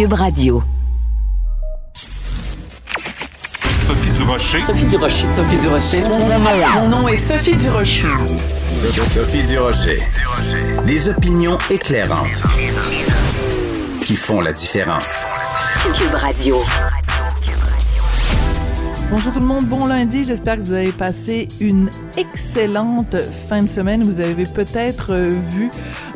Cube Radio. Sophie Durocher. Sophie Durocher. Sophie Durocher. Mon nom est Sophie Durocher. Sophie Durocher. Des opinions éclairantes qui font la différence. Cube Radio. Bonjour tout le monde, bon lundi. J'espère que vous avez passé une excellente fin de semaine. Vous avez peut-être euh, vu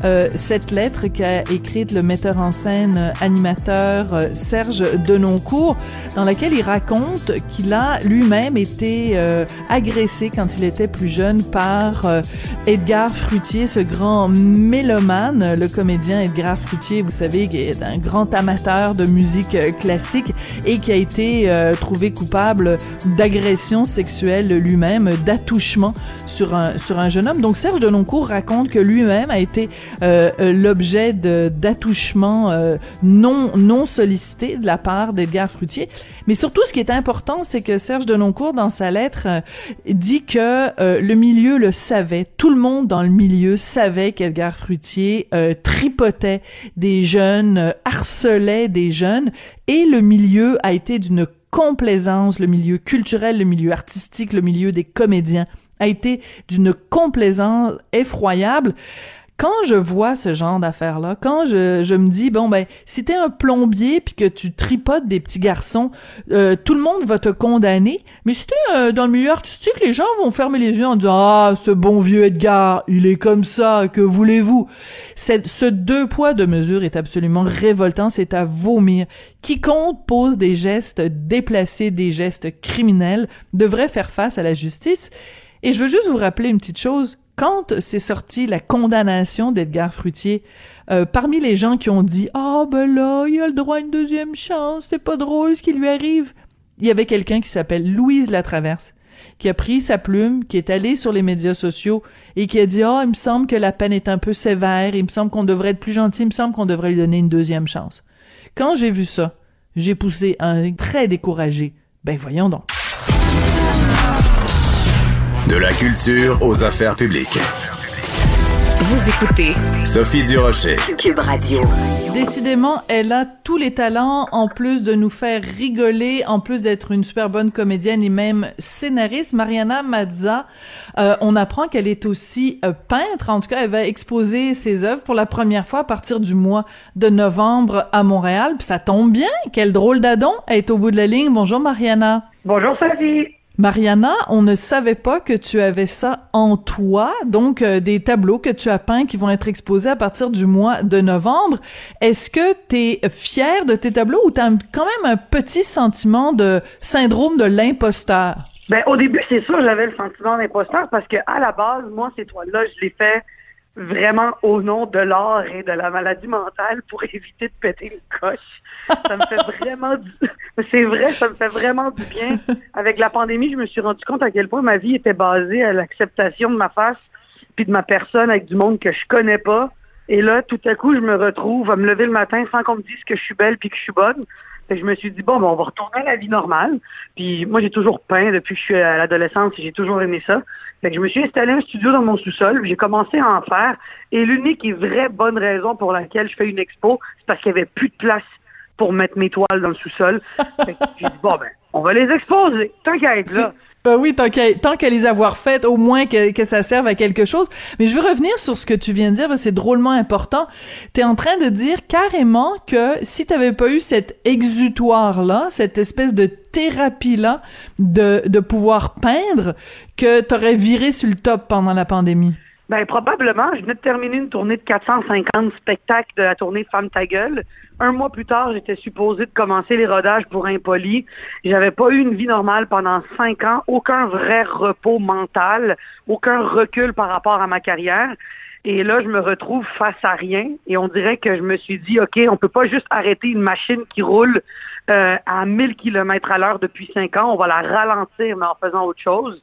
euh, cette lettre qu'a écrite le metteur en scène euh, animateur euh, Serge Denoncourt, dans laquelle il raconte qu'il a lui-même été euh, agressé quand il était plus jeune par Edgar Fruitier, ce grand mélomane, le comédien Edgar Fruitier, vous savez, qui est un grand amateur de musique classique et qui a été trouvé coupable d'agression sexuelle lui-même, d'attouchement sur un, sur un jeune homme. Donc Serge Denoncourt raconte que lui-même a été l'objet de- d'attouchements euh, non, non sollicités de la part d'Edgar Fruitier. Mais surtout, ce qui est important, c'est que Serge Denoncourt, dans sa lettre, euh, dit que euh, le milieu le savait. Tout le monde dans le milieu savait qu'Edgar Fruitier euh, tripotait des jeunes, euh, harcelait des jeunes, et le milieu a été d'une complaisance, le milieu culturel, le milieu artistique, le milieu des comédiens a été d'une complaisance effroyable quand je vois ce genre d'affaires-là, quand je, je me dis, bon, ben, si t'es un plombier puis que tu tripotes des petits garçons, euh, tout le monde va te condamner. Mais si t'es euh, dans le milieu artistique, les gens vont fermer les yeux en disant, ah, ce bon vieux Edgar, il est comme ça, que voulez-vous? Ce deux poids, deux mesures est absolument révoltant, c'est à vomir. Quiconque pose des gestes déplacés, des gestes criminels, devrait faire face à la justice. Et je veux juste vous rappeler une petite chose. Quand c'est sorti la condamnation d'Edgar Fruitier, euh, parmi les gens qui ont dit Ah ben là, il a le droit à une deuxième chance, c'est pas drôle ce qui lui arrive, il y avait quelqu'un qui s'appelle Louise Latraverse, qui a pris sa plume, qui est allé sur les médias sociaux et qui a dit Ah, il me semble que la peine est un peu sévère, il me semble qu'on devrait être plus gentil, il me semble qu'on devrait lui donner une deuxième chance. Quand j'ai vu ça, j'ai poussé un très découragé. Ben voyons donc. De la culture aux affaires publiques. Vous écoutez Sophie Durocher. Cube Radio. Décidément, elle a tous les talents, en plus de nous faire rigoler, en plus d'être une super bonne comédienne et même scénariste. Mariana Mazza, euh, on apprend qu'elle est aussi euh, peintre. En tout cas, elle va exposer ses œuvres pour la première fois à partir du mois de novembre à Montréal. Puis ça tombe bien. Quel drôle d'adon. Elle est au bout de la ligne. Bonjour, Mariana. Bonjour Sophie. Mariana, on ne savait pas que tu avais ça en toi, donc euh, des tableaux que tu as peints qui vont être exposés à partir du mois de novembre. Est-ce que tu es fière de tes tableaux ou tu as quand même un petit sentiment de syndrome de l'imposteur? Ben, au début, c'est sûr, j'avais le sentiment d'imposteur parce que à la base, moi, ces toiles-là, je les fais vraiment au nom de l'art et de la maladie mentale pour éviter de péter une coche. Ça me fait vraiment du... C'est vrai, ça me fait vraiment du bien. Avec la pandémie, je me suis rendu compte à quel point ma vie était basée à l'acceptation de ma face puis de ma personne avec du monde que je connais pas. Et là, tout à coup, je me retrouve à me lever le matin sans qu'on me dise que je suis belle puis que je suis bonne. Fait que je me suis dit, bon, ben, on va retourner à la vie normale. Puis moi, j'ai toujours peint depuis que je suis à l'adolescence et j'ai toujours aimé ça. Fait que je me suis installé un studio dans mon sous-sol, j'ai commencé à en faire. Et l'unique et vraie bonne raison pour laquelle je fais une expo, c'est parce qu'il n'y avait plus de place pour mettre mes toiles dans le sous-sol. Fait j'ai dit, bon, ben, on va les exposer. Être là. Ben oui, tant qu'à tant qu'à les avoir faites, au moins que, que ça serve à quelque chose. Mais je veux revenir sur ce que tu viens de dire, c'est drôlement important. Tu es en train de dire carrément que si tu pas eu cet exutoire-là, cette espèce de thérapie-là de, de pouvoir peindre, que tu aurais viré sur le top pendant la pandémie. Ben probablement. Je venais de terminer une tournée de 450 spectacles de la tournée Femme ta gueule. Un mois plus tard, j'étais supposé de commencer les rodages pour Impoli. J'avais pas eu une vie normale pendant cinq ans, aucun vrai repos mental, aucun recul par rapport à ma carrière. Et là, je me retrouve face à rien. Et on dirait que je me suis dit, OK, on peut pas juste arrêter une machine qui roule euh, à 1000 km à l'heure depuis cinq ans. On va la ralentir, mais en faisant autre chose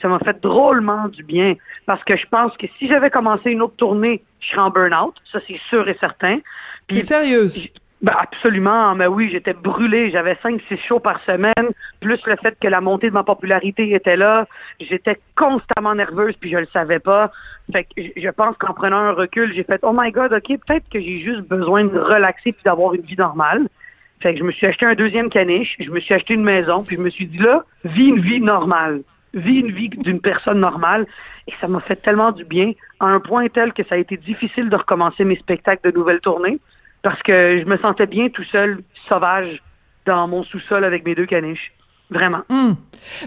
ça m'a fait drôlement du bien parce que je pense que si j'avais commencé une autre tournée, je serais en burn-out, ça c'est sûr et certain. Puis sérieuse? Ben absolument, mais oui, j'étais brûlée, j'avais cinq, six shows par semaine, plus le fait que la montée de ma popularité était là, j'étais constamment nerveuse puis je le savais pas. Fait que je pense qu'en prenant un recul, j'ai fait oh my god, ok, peut-être que j'ai juste besoin de relaxer puis d'avoir une vie normale. Fait que je me suis acheté un deuxième caniche, je me suis acheté une maison, puis je me suis dit là, vis une vie normale vis une vie d'une personne normale. Et ça m'a fait tellement du bien, à un point tel que ça a été difficile de recommencer mes spectacles de nouvelles tournées, parce que je me sentais bien tout seul, sauvage, dans mon sous-sol avec mes deux caniches. Vraiment. Hmm.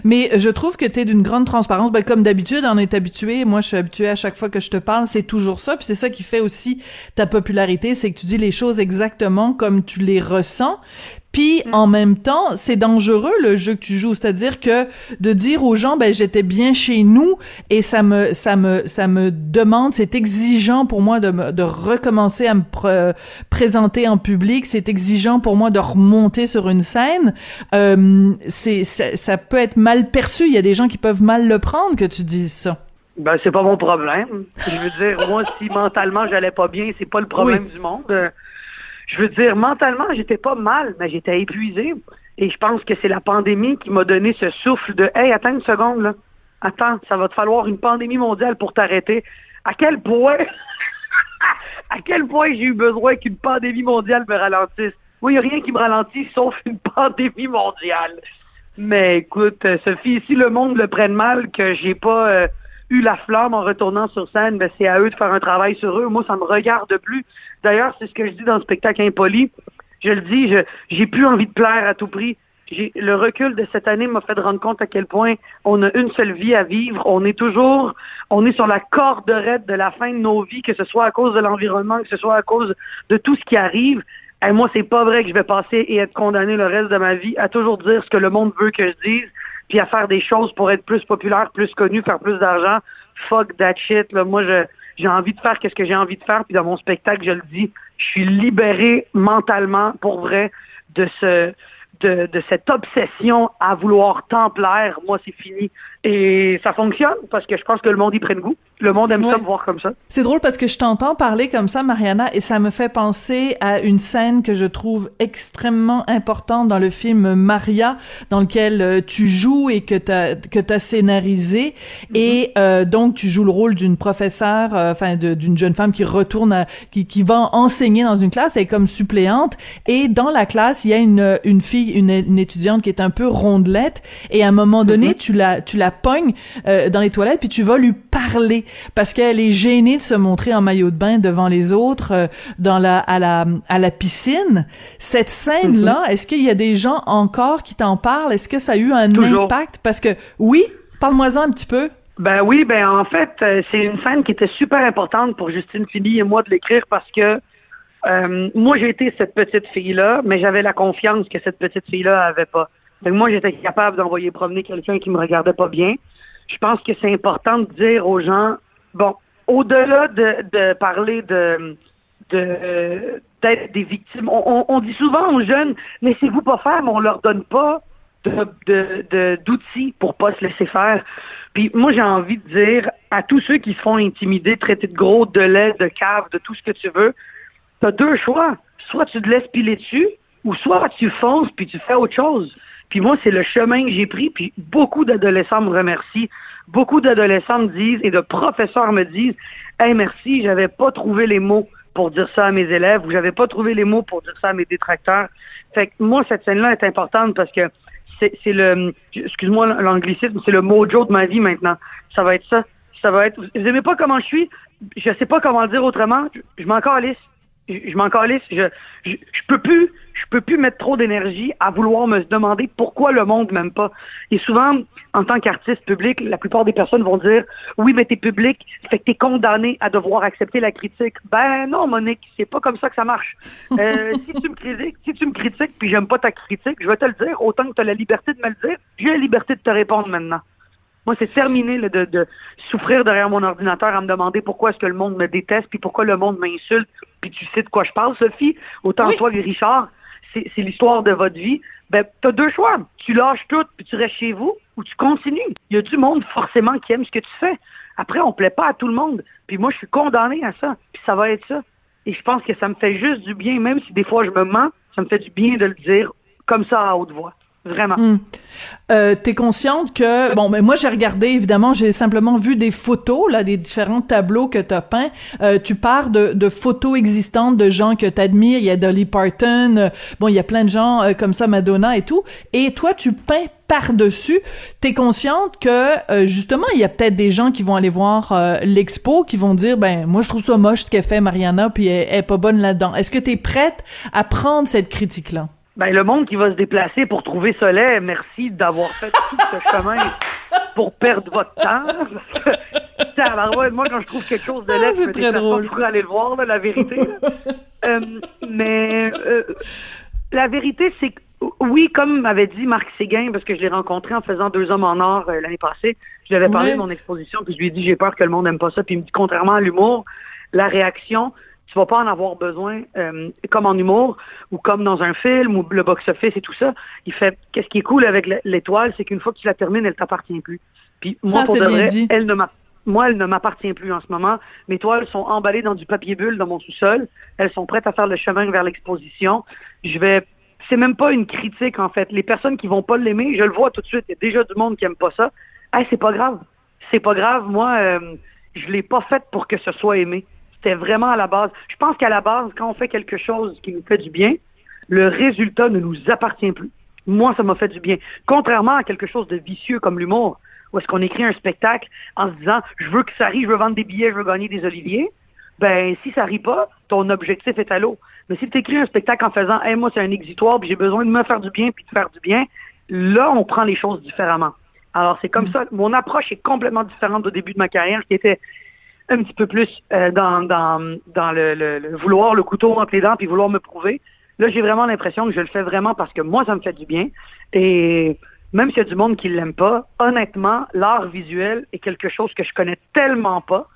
Mais je trouve que tu es d'une grande transparence. Ben, comme d'habitude, on est habitué. Moi, je suis habituée à chaque fois que je te parle, c'est toujours ça. Puis c'est ça qui fait aussi ta popularité, c'est que tu dis les choses exactement comme tu les ressens. Puis mm. en même temps, c'est dangereux le jeu que tu joues, c'est-à-dire que de dire aux gens ben j'étais bien chez nous et ça me ça me ça me demande, c'est exigeant pour moi de de recommencer à me présenter en public, c'est exigeant pour moi de remonter sur une scène. Euh, c'est ça, ça peut être mal perçu, il y a des gens qui peuvent mal le prendre que tu dises ça. Ben c'est pas mon problème. Je veux dire moi si mentalement j'allais pas bien, c'est pas le problème du monde je veux dire, mentalement, j'étais pas mal, mais j'étais épuisé. Et je pense que c'est la pandémie qui m'a donné ce souffle de Hey, attends une seconde, là. Attends, ça va te falloir une pandémie mondiale pour t'arrêter. À quel point à quel point j'ai eu besoin qu'une pandémie mondiale me ralentisse? Oui, il n'y a rien qui me ralentit sauf une pandémie mondiale. Mais écoute, Sophie, si le monde le prenne mal que j'ai pas euh, la flamme en retournant sur scène, ben c'est à eux de faire un travail sur eux. Moi, ça me regarde plus. D'ailleurs, c'est ce que je dis dans le spectacle impoli. Je le dis, je j'ai plus envie de plaire à tout prix. Le recul de cette année m'a fait rendre compte à quel point on a une seule vie à vivre. On est toujours, on est sur la corde raide de la fin de nos vies, que ce soit à cause de l'environnement, que ce soit à cause de tout ce qui arrive. Et moi, c'est pas vrai que je vais passer et être condamné le reste de ma vie à toujours dire ce que le monde veut que je dise puis à faire des choses pour être plus populaire, plus connu, faire plus d'argent. Fuck that shit. Moi, j'ai envie de faire qu'est-ce que j'ai envie de faire. Puis dans mon spectacle, je le dis, je suis libéré mentalement, pour vrai, de ce de, de cette obsession à vouloir templaire. Moi, c'est fini. Et ça fonctionne parce que je pense que le monde y prenne goût. Le monde aime ça me voir comme ça. C'est drôle parce que je t'entends parler comme ça, Mariana, et ça me fait penser à une scène que je trouve extrêmement importante dans le film Maria, dans lequel euh, tu joues et que t'as que t'as scénarisé, mm-hmm. et euh, donc tu joues le rôle d'une professeure, euh, enfin d'une jeune femme qui retourne, à, qui qui va enseigner dans une classe, elle est comme suppléante, et dans la classe il y a une une fille, une, une étudiante qui est un peu rondelette, et à un moment donné mm-hmm. tu la tu la pogne euh, dans les toilettes, puis tu vas lui parler parce qu'elle est gênée de se montrer en maillot de bain devant les autres euh, dans la à la à la piscine. Cette scène là, mm-hmm. est-ce qu'il y a des gens encore qui t'en parlent? Est-ce que ça a eu un impact? Parce que oui, parle-moi-en un petit peu. Ben oui, ben en fait, euh, c'est une scène qui était super importante pour Justine Philly et moi de l'écrire parce que moi j'ai été cette petite fille là, mais j'avais la confiance que cette petite fille là avait pas moi, j'étais capable d'envoyer promener quelqu'un qui me regardait pas bien. Je pense que c'est important de dire aux gens, bon, au-delà de, parler de d'être des victimes, on, dit souvent aux jeunes, laissez-vous pas faire, mais on leur donne pas de, d'outils pour pas se laisser faire. Puis moi, j'ai envie de dire à tous ceux qui se font intimider, traiter de gros, de lait, de cave, de tout ce que tu veux, tu as deux choix. Soit tu te laisses piler dessus, ou soit tu fonces puis tu fais autre chose. Puis moi, c'est le chemin que j'ai pris, puis beaucoup d'adolescents me remercient. Beaucoup d'adolescents me disent, et de professeurs me disent, Hey, merci, j'avais pas trouvé les mots pour dire ça à mes élèves, ou j'avais pas trouvé les mots pour dire ça à mes détracteurs. Fait que moi, cette scène-là est importante parce que c'est le, excuse-moi l'anglicisme, c'est le mojo de ma vie maintenant. Ça va être ça. Ça va être, vous aimez pas comment je suis? Je sais pas comment le dire autrement. Je, je m'en calisse. Je, je m'en calisse. Je, je, je peux plus, je peux plus mettre trop d'énergie à vouloir me demander pourquoi le monde m'aime pas. Et souvent, en tant qu'artiste public, la plupart des personnes vont dire oui, mais t'es public, fait que t'es condamné à devoir accepter la critique. Ben non, Monique, c'est pas comme ça que ça marche. Euh, si tu me critiques, si tu me critiques, puis j'aime pas ta critique, je vais te le dire. Autant que t'as la liberté de me le dire, j'ai la liberté de te répondre maintenant. Moi, c'est terminé là, de, de souffrir derrière mon ordinateur à me demander pourquoi est-ce que le monde me déteste, puis pourquoi le monde m'insulte, puis tu sais de quoi je parle, Sophie. Autant toi et Richard, c'est l'histoire de votre vie. Ben, t'as deux choix. Tu lâches tout, puis tu restes chez vous, ou tu continues. Il y a du monde forcément qui aime ce que tu fais. Après, on plaît pas à tout le monde. Puis moi, je suis condamné à ça. Puis ça va être ça. Et je pense que ça me fait juste du bien, même si des fois je me mens, ça me fait du bien de le dire comme ça à haute voix. Vraiment. Hmm. Euh, T'es consciente que bon, mais moi j'ai regardé évidemment, j'ai simplement vu des photos là, des différents tableaux que t'as peints. Euh, tu pars de, photos existantes de gens que t'admires. Il y a Dolly Parton, euh, bon, il y a plein de gens euh, comme ça, Madonna et tout. Et toi, tu peins par-dessus. T'es consciente que justement, il y a peut-être des gens qui vont aller voir l'expo, qui vont dire, ben moi je trouve ça moche ce qu'elle fait Mariana, puis elle, elle est pas bonne là-dedans. Est-ce que t'es prête à prendre cette critique là? Ben, le monde qui va se déplacer pour trouver Soleil, merci d'avoir fait tout ce chemin pour perdre votre temps. Tabarouette, moi, quand je trouve quelque chose de Ah, laid, je me très drôle. pour aller le voir, là, la vérité. là. Euh, mais euh, la vérité, c'est que, oui, comme m'avait dit Marc Séguin, parce que je l'ai rencontré en faisant Deux hommes en or euh, l'année passée, je lui avais parlé de mon exposition, puis je lui ai dit, j'ai peur que le monde n'aime pas ça, puis il me dit, contrairement à l'humour, la réaction, tu vas pas en avoir besoin euh, comme en humour ou comme dans un film ou le box-office et tout ça. Il fait qu'est-ce qui est cool avec l'étoile, c'est qu'une fois que tu la termines, elle t'appartient plus. Puis moi, Ah, pour de vrai, dit. elle ne m'a moi, elle ne m'appartient plus en ce moment. Mes toiles sont emballées dans du papier bulle dans mon sous-sol. Elles sont prêtes à faire le chemin vers l'exposition. Je vais c'est même pas une critique en fait. Les personnes qui vont pas l'aimer, je le vois tout de suite. Il y a déjà du monde qui aime pas ça. Hey, c'est pas grave. C'est pas grave. Moi, euh, je l'ai pas faite pour que ce soit aimé. C'était vraiment à la base. Je pense qu'à la base, quand on fait quelque chose qui nous fait du bien, le résultat ne nous appartient plus. Moi, ça m'a fait du bien. Contrairement à quelque chose de vicieux comme l'humour, où est-ce qu'on écrit un spectacle en se disant je veux que ça rie, je veux vendre des billets, je veux gagner des oliviers. Ben, si ça rit pas, ton objectif est à l'eau. Mais si tu écris un spectacle en faisant hey, moi, c'est un exitoire, puis j'ai besoin de me faire du bien, puis de faire du bien, là, on prend les choses différemment. Alors, c'est comme ça. Mon approche est complètement différente au début de ma carrière, qui était un petit peu plus euh, dans, dans, dans le, vouloir le couteau entre les dents puis vouloir me prouver. Là, j'ai vraiment l'impression que je le fais vraiment parce que moi, ça me fait du bien. Et même s'il y a du monde qui l'aime pas, honnêtement, l'art visuel est quelque chose que je connais tellement pas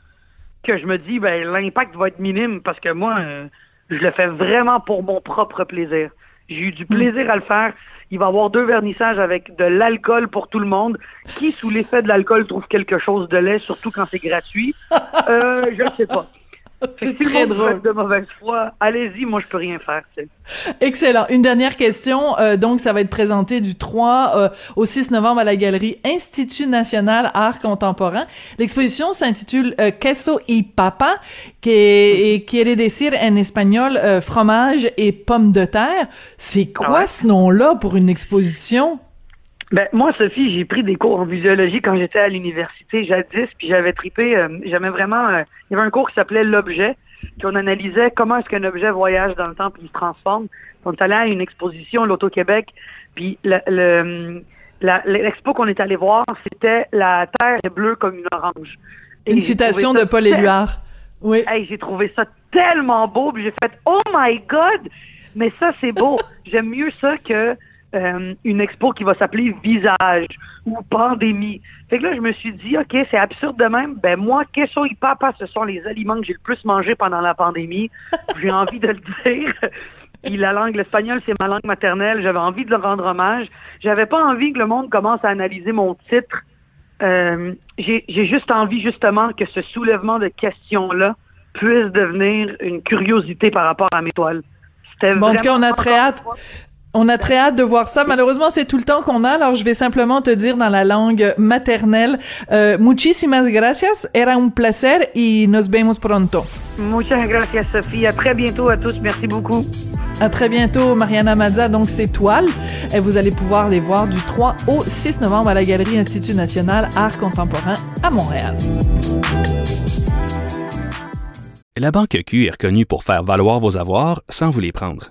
que je me dis, ben, l'impact va être minime parce que moi, euh, je le fais vraiment pour mon propre plaisir. J'ai eu du plaisir à le faire. Il va y avoir deux vernissages avec de l'alcool pour tout le monde. Qui, sous l'effet de l'alcool, trouve quelque chose de laid, surtout quand c'est gratuit? Euh, je ne sais pas. C'est que très drôle. de mauvaise foi, allez-y, moi, je peux rien faire. Excellent. Une dernière question. Euh, donc, ça va être présenté du 3 euh, au 6 novembre à la galerie Institut national art contemporain. L'exposition s'intitule euh, Queso y papa, qui quiere decir en espagnol euh, fromage et pommes de terre. C'est quoi Ah ouais? ce nom-là pour une exposition? Ben, moi, Sophie, j'ai pris des cours en visuologie quand j'étais à l'université jadis, puis j'avais tripé, euh, j'aimais vraiment, euh, il y avait un cours qui s'appelait l'objet, puis on analysait comment est-ce qu'un objet voyage dans le temps puis il se transforme. On est allé à une exposition, l'Auto-Québec, puis le- le- la- l'expo qu'on est allé voir, c'était La Terre est bleue comme une orange. Et Une citation de Paul Éluard. Oui. Hey, j'ai trouvé ça tellement beau, puis j'ai fait Oh my God! Mais ça, c'est beau. J'aime mieux ça que euh, une expo qui va s'appeler Visage ou Pandémie. Fait que là, je me suis dit, OK, c'est absurde de même. Ben moi, queso y papa, ce sont les aliments que j'ai le plus mangé pendant la pandémie. J'ai envie de le dire. Puis la langue, l'espagnol, c'est ma langue maternelle. J'avais envie de le rendre hommage. J'avais pas envie que le monde commence à analyser mon titre. Euh, j'ai juste envie, justement, que ce soulèvement de questions-là puisse devenir une curiosité par rapport à mes toiles. C'était Bon, en tout cas, on a très hâte. On a très hâte de voir ça. Malheureusement, c'est tout le temps qu'on a, alors je vais simplement te dire dans la langue maternelle, euh, muchísimas gracias, era un placer y nos vemos pronto. Muchas gracias, Sophie. À très bientôt à tous. Merci beaucoup. À très bientôt, Mariana Mazza. Donc, c'est Toile. Et vous allez pouvoir les voir du 3 au 6 novembre à la Galerie Institut National Art Contemporain à Montréal. La Banque Q est reconnue pour faire valoir vos avoirs sans vous les prendre.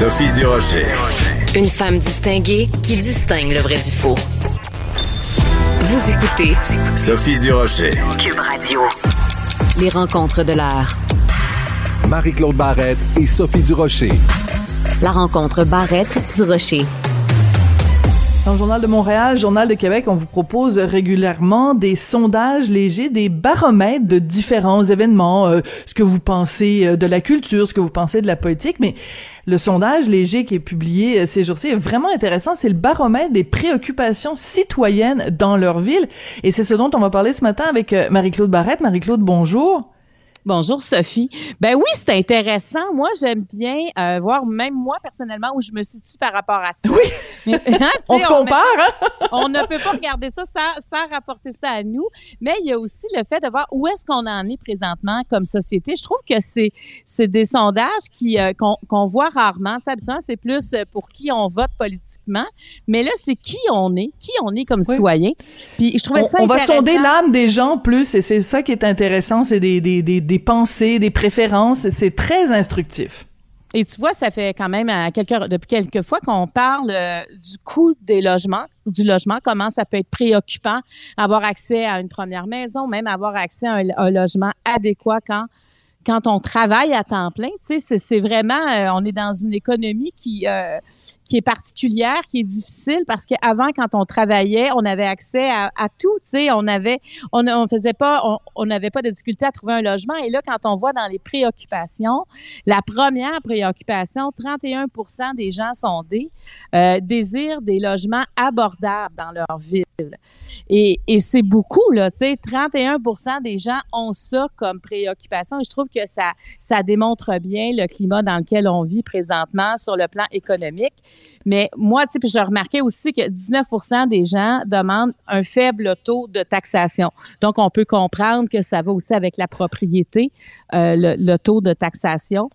Sophie Durocher. Une femme distinguée qui distingue le vrai du faux. Vous écoutez Sophie Durocher. Cube Radio. Les rencontres de l'art. Marie-Claude Barrette et Sophie Durocher. La rencontre Barrette-Durocher. Dans le Journal de Montréal, Journal de Québec, on vous propose régulièrement des sondages légers, des baromètres de différents événements, euh, ce que vous pensez euh, de la culture, ce que vous pensez de la politique, mais le sondage léger qui est publié euh, ces jours-ci est vraiment intéressant. C'est le baromètre des préoccupations citoyennes dans leur ville. Et c'est ce dont on va parler ce matin avec Marie-Claude Barrette. Marie-Claude, bonjour. Bonjour Sophie. Ben oui, c'est intéressant. Moi, j'aime bien euh, voir même moi personnellement où je me situe par rapport à ça. Oui. Hein, on se compare. Hein? on ne peut pas regarder ça sans, sans, rapporter ça à nous. Mais il y a aussi le fait de voir où est-ce qu'on en est présentement comme société. Je trouve que c'est c'est des sondages qui euh, qu'on voit rarement. Tu sais, habituellement, c'est plus pour qui on vote politiquement. Mais là, c'est qui on est, qui on est comme citoyen. Puis je trouvais ça on intéressant. va sonder l'âme des gens plus, et c'est ça qui est intéressant. C'est des, des, des des pensées, des préférences. C'est très instructif. Et tu vois, ça fait quand même quelques, depuis quelques fois qu'on parle euh, du coût des logements, du logement, comment ça peut être préoccupant, avoir accès à une première maison, même avoir accès à un, logement adéquat quand quand on travaille à temps plein, tu sais, c'est vraiment, euh, on est dans une économie qui euh, qui est particulière, qui est difficile parce qu'avant, quand on travaillait, on avait accès à, tout, tu sais, on avait, on, faisait pas, on n'avait pas de difficulté à trouver un logement. Et là, quand on voit dans les préoccupations, la première préoccupation, 31% des gens sondés euh, désirent des logements abordables dans leur ville. Et, et c'est beaucoup, là, tu sais, 31% des gens ont ça comme préoccupation. Et je trouve que ça, ça démontre bien le climat dans lequel on vit présentement sur le plan économique. Mais moi, tu sais, je remarquais aussi que 19% des gens demandent un faible taux de taxation. Donc, on peut comprendre que ça va aussi avec la propriété, euh, le, le, taux de taxation.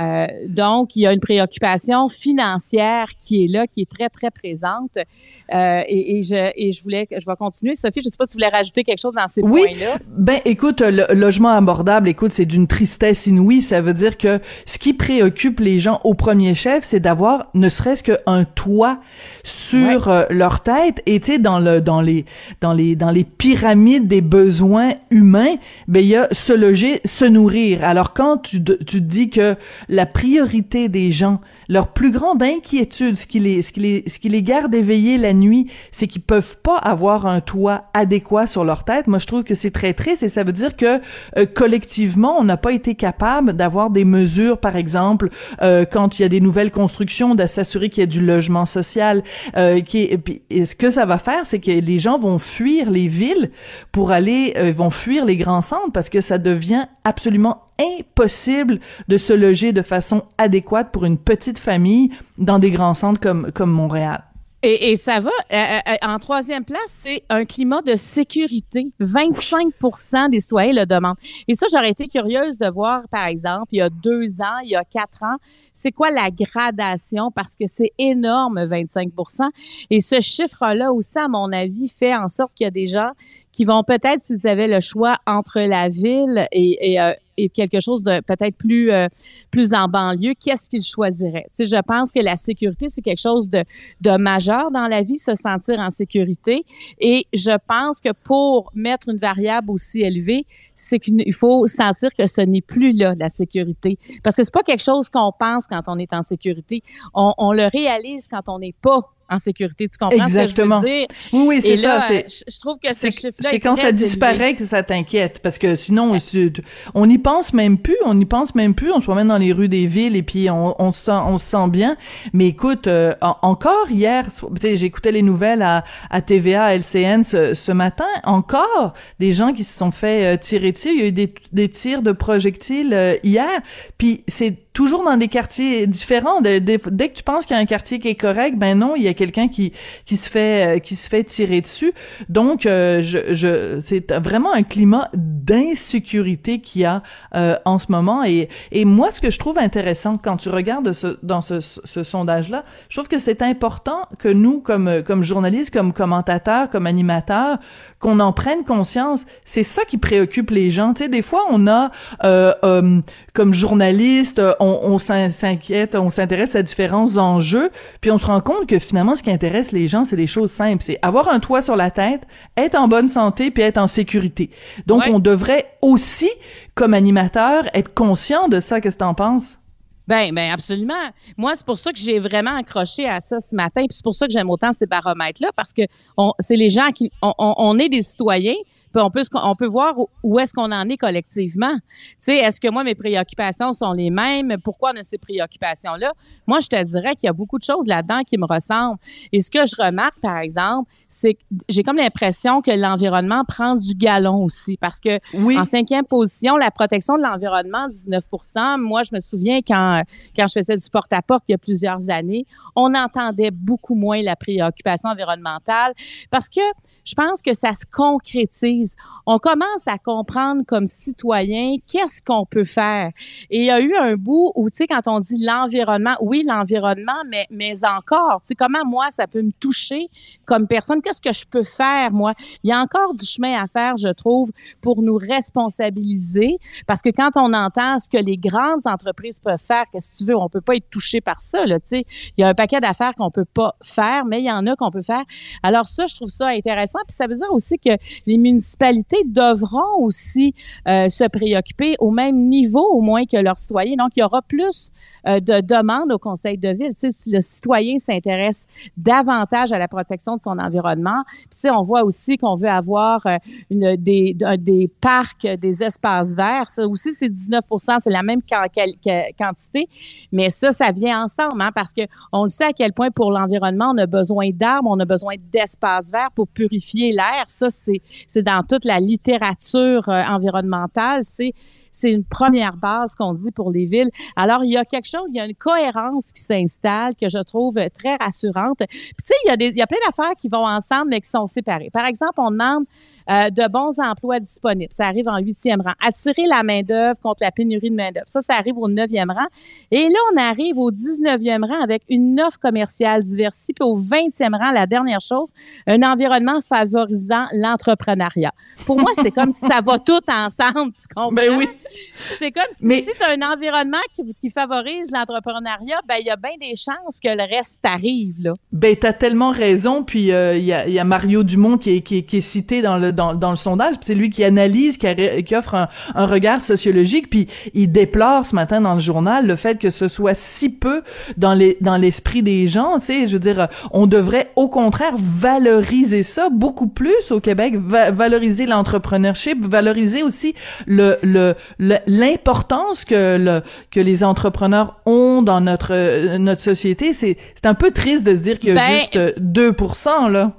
Euh, donc, il y a une préoccupation financière qui est là, qui est très, très présente. Euh, et, et, je, et je voulais, je vais continuer. Sophie, je ne sais pas si vous voulez rajouter quelque chose dans ces oui, points-là. Ben, écoute, le logement abordable, écoute, c'est d'une tristesse inouïe. Ça veut dire que ce qui préoccupe les gens au premier chef, c'est d'avoir ne serait-ce qu'un toit sur ouais. euh, leur tête. Et tu sais, dans le, dans les, dans les, dans les pyramides des besoins humains, ben, il y a se loger, se nourrir. Alors, quand tu, tu dis que la priorité des gens, leur plus grande inquiétude, ce qui les, ce qui les, ce qui les garde éveillés la nuit, c'est qu'ils peuvent pas avoir un toit adéquat sur leur tête. Moi, je trouve que c'est très triste et ça veut dire que euh, collectivement, on n'a pas été capable d'avoir des mesures, par exemple, euh, quand il y a des nouvelles constructions, de s'assurer qu'il y a du logement social. Euh, et ce que ça va faire, c'est que les gens vont fuir les villes pour aller, euh, vont fuir les grands centres parce que ça devient absolument impossible de se loger de façon adéquate pour une petite famille dans des grands centres comme, comme Montréal. Et, et, ça va. Euh, euh, en troisième place, c'est un climat de sécurité. 25% des citoyens le demandent. Et ça, j'aurais été curieuse de voir, par exemple, il y a deux ans, il y a quatre ans, c'est quoi la gradation? Parce que c'est énorme, 25% Et ce chiffre-là aussi, à mon avis, fait en sorte qu'il y a des gens qui vont peut-être, s'ils avaient le choix entre la ville et, et, euh, et quelque chose de peut-être plus euh, plus en banlieue, qu'est-ce qu'il choisirait? Tu sais, je pense que la sécurité c'est quelque chose de de majeur dans la vie, se sentir en sécurité. Et je pense que pour mettre une variable aussi élevée, c'est qu'il faut sentir que ce n'est plus là la sécurité, parce que c'est pas quelque chose qu'on pense quand on est en sécurité. On, on le réalise quand on n'est pas en sécurité. Tu comprends Exactement. ce que je veux dire? Oui, oui, c'est ça. je, je trouve que ce C'est chiffre-là c'est est quand ça élevé. disparaît que ça t'inquiète parce que sinon on n'y pense même plus, on n'y pense même plus, on se promène dans les rues des villes et puis on, on se sent on se sent bien. Mais écoute, euh, en- encore hier, j'écoutais les nouvelles à, à TVA, LCN ce, ce matin, encore des gens qui se sont fait euh, tirer dessus, il y a eu des, des tirs de projectiles euh, hier, puis c'est toujours dans des quartiers différents. Dès que tu penses qu'il y a un quartier qui est correct, ben non, il y a quelqu'un qui qui se fait euh, qui se fait tirer dessus. Donc, euh, je, je c'est vraiment un climat d'insécurité qu'il y a euh, en ce moment. Et et moi, ce que je trouve intéressant quand tu regardes ce, dans ce, ce sondage-là, je trouve que c'est important que nous, comme comme journalistes, comme commentateurs, comme animateurs, qu'on en prenne conscience. C'est ça qui préoccupe les gens. Tu sais, des fois, on a euh, euh, comme journaliste, on s'in- s'inquiète, on s'intéresse à différents enjeux, puis on se rend compte que finalement, ce qui intéresse les gens, c'est des choses simples. C'est avoir un toit sur la tête, être en bonne santé, puis être en sécurité. Donc, Ouais. on devrait aussi, comme animateur, être conscient de ça. Qu'est-ce que t'en penses? Ben, ben absolument. Moi, c'est pour ça que j'ai vraiment accroché à ça ce matin, puis c'est pour ça que j'aime autant ces baromètres-là, parce que c'est les gens qui, on, on- on est des citoyens, puis on peut, on peut voir où, est-ce qu'on en est collectivement. Tu sais, est-ce que moi mes préoccupations sont les mêmes? Pourquoi on a ces préoccupations-là? Moi, je te dirais qu'il y a beaucoup de choses là-dedans qui me ressemblent. Et ce que je remarque, par exemple, c'est que j'ai comme l'impression que l'environnement prend du galon aussi, parce que Oui. en cinquième position, la protection de l'environnement, 19% Moi, je me souviens quand, quand je faisais du porte-à-porte il y a plusieurs années, on entendait beaucoup moins la préoccupation environnementale parce que je pense que ça se concrétise. On commence à comprendre comme citoyen qu'est-ce qu'on peut faire. Et il y a eu un bout où, tu sais, quand on dit l'environnement, oui, l'environnement, mais, mais encore, tu sais, comment moi, ça peut me toucher comme personne? Qu'est-ce que je peux faire, moi? Il y a encore du chemin à faire, je trouve, pour nous responsabiliser. Parce que quand on entend ce que les grandes entreprises peuvent faire, qu'est-ce que tu veux? On peut pas être touché par ça, là, tu sais. Il y a un paquet d'affaires qu'on peut pas faire, mais il y en a qu'on peut faire. Alors ça, je trouve ça intéressant. Puis ça veut dire aussi que les municipalités devront aussi euh, se préoccuper au même niveau, au moins que leurs citoyens. Donc, il y aura plus euh, de demandes au conseil de ville. Si le citoyen s'intéresse davantage à la protection de son environnement, on voit aussi qu'on veut avoir euh, des, parcs, des espaces verts. Ça aussi, c'est 19 c'est la même quantité, mais ça, ça vient ensemble, hein, parce que on le sait à quel point pour l'environnement, on a besoin d'arbres, on a besoin d'espaces verts pour purifier l'air. Ça, c'est c'est dans toute la littérature euh, environnementale. C'est c'est une première base qu'on dit pour les villes. Alors, il y a quelque chose, il y a une cohérence qui s'installe que je trouve très rassurante. Puis, tu sais, il y a, des, il y a plein d'affaires qui vont ensemble, mais qui sont séparées. Par exemple, on demande euh, de bons emplois disponibles. Ça arrive en huitième rang. Attirer la main-d'œuvre contre la pénurie de main-d'œuvre. Ça, ça arrive au neuvième rang. Et là, on arrive au 19e rang avec une offre commerciale diversifiée. Puis au 20e rang, la dernière chose, un environnement favorisant l'entrepreneuriat. Pour moi, c'est comme si ça va tout ensemble, tu comprends? Ben oui. C'est comme si, Mais- si tu as un environnement qui, qui favorise l'entrepreneuriat, ben il y a bien des chances que le reste arrive, là. Ben, t'as tellement raison. Puis euh, il y, a, il y a Mario Dumont qui est, qui est, qui est cité dans le dans, dans le sondage. Puis c'est lui qui analyse, qui, a- qui offre un, un regard sociologique. Puis il déplore ce matin dans le journal le fait que ce soit si peu dans les dans l'esprit des gens. Tu sais, je veux dire, on devrait au contraire valoriser ça beaucoup plus au Québec, va- valoriser l'entrepreneurship, valoriser aussi le le le- l'importance que le que les entrepreneurs ont dans notre euh, notre société. C'est c'est un peu triste de se dire qu'il y a Ben, juste euh, 2% là.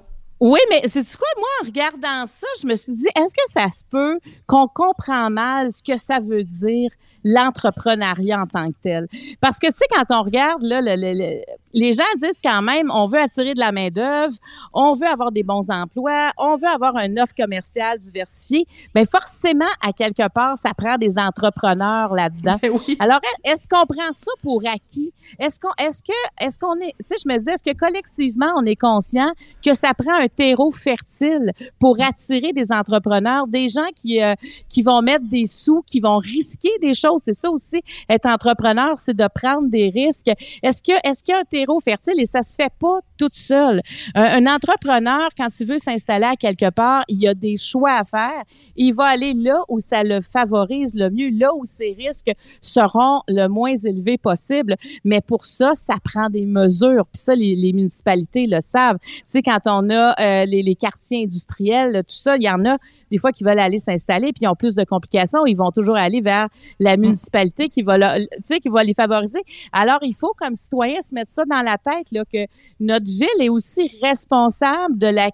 Oui, mais c'est quoi, moi, en regardant ça, je me suis dit, est-ce que ça se peut qu'on comprend mal ce que ça veut dire l'entrepreneuriat en tant que tel? Parce que, tu sais, quand on regarde, là, le, le- le- les gens disent quand même, on veut attirer de la main d'œuvre, on veut avoir des bons emplois, on veut avoir une offre commerciale diversifiée. Mais forcément, à quelque part, ça prend des entrepreneurs là-dedans. Ben oui. Alors, est-ce qu'on prend ça pour acquis? Est-ce qu'on, est-ce que, est-ce qu'on est, tu sais, je me disais, est-ce que collectivement, on est conscient que ça prend un terreau fertile pour attirer des entrepreneurs, des gens qui, euh, qui vont mettre des sous, qui vont risquer des choses? C'est ça aussi, être entrepreneur, c'est de prendre des risques. Est-ce que, est-ce qu'il y a un terreau fertile et ça se fait pas toute seule? Un, entrepreneur, quand il veut s'installer à quelque part, il a des choix à faire. Il va aller là où ça le favorise le mieux, là où ses risques seront le moins élevés possible. Mais pour ça, ça prend des mesures. Puis ça, les, les municipalités le savent. Tu sais, quand on a euh, les, les quartiers industriels, tout ça, il y en a des fois qui veulent aller s'installer, puis ils ont plus de complications, ils vont toujours aller vers la municipalité qui va, leur- tu sais, qui va les favoriser. Alors, il faut, comme citoyen, se mettre ça dans la tête, là, que notre ville est aussi responsable de la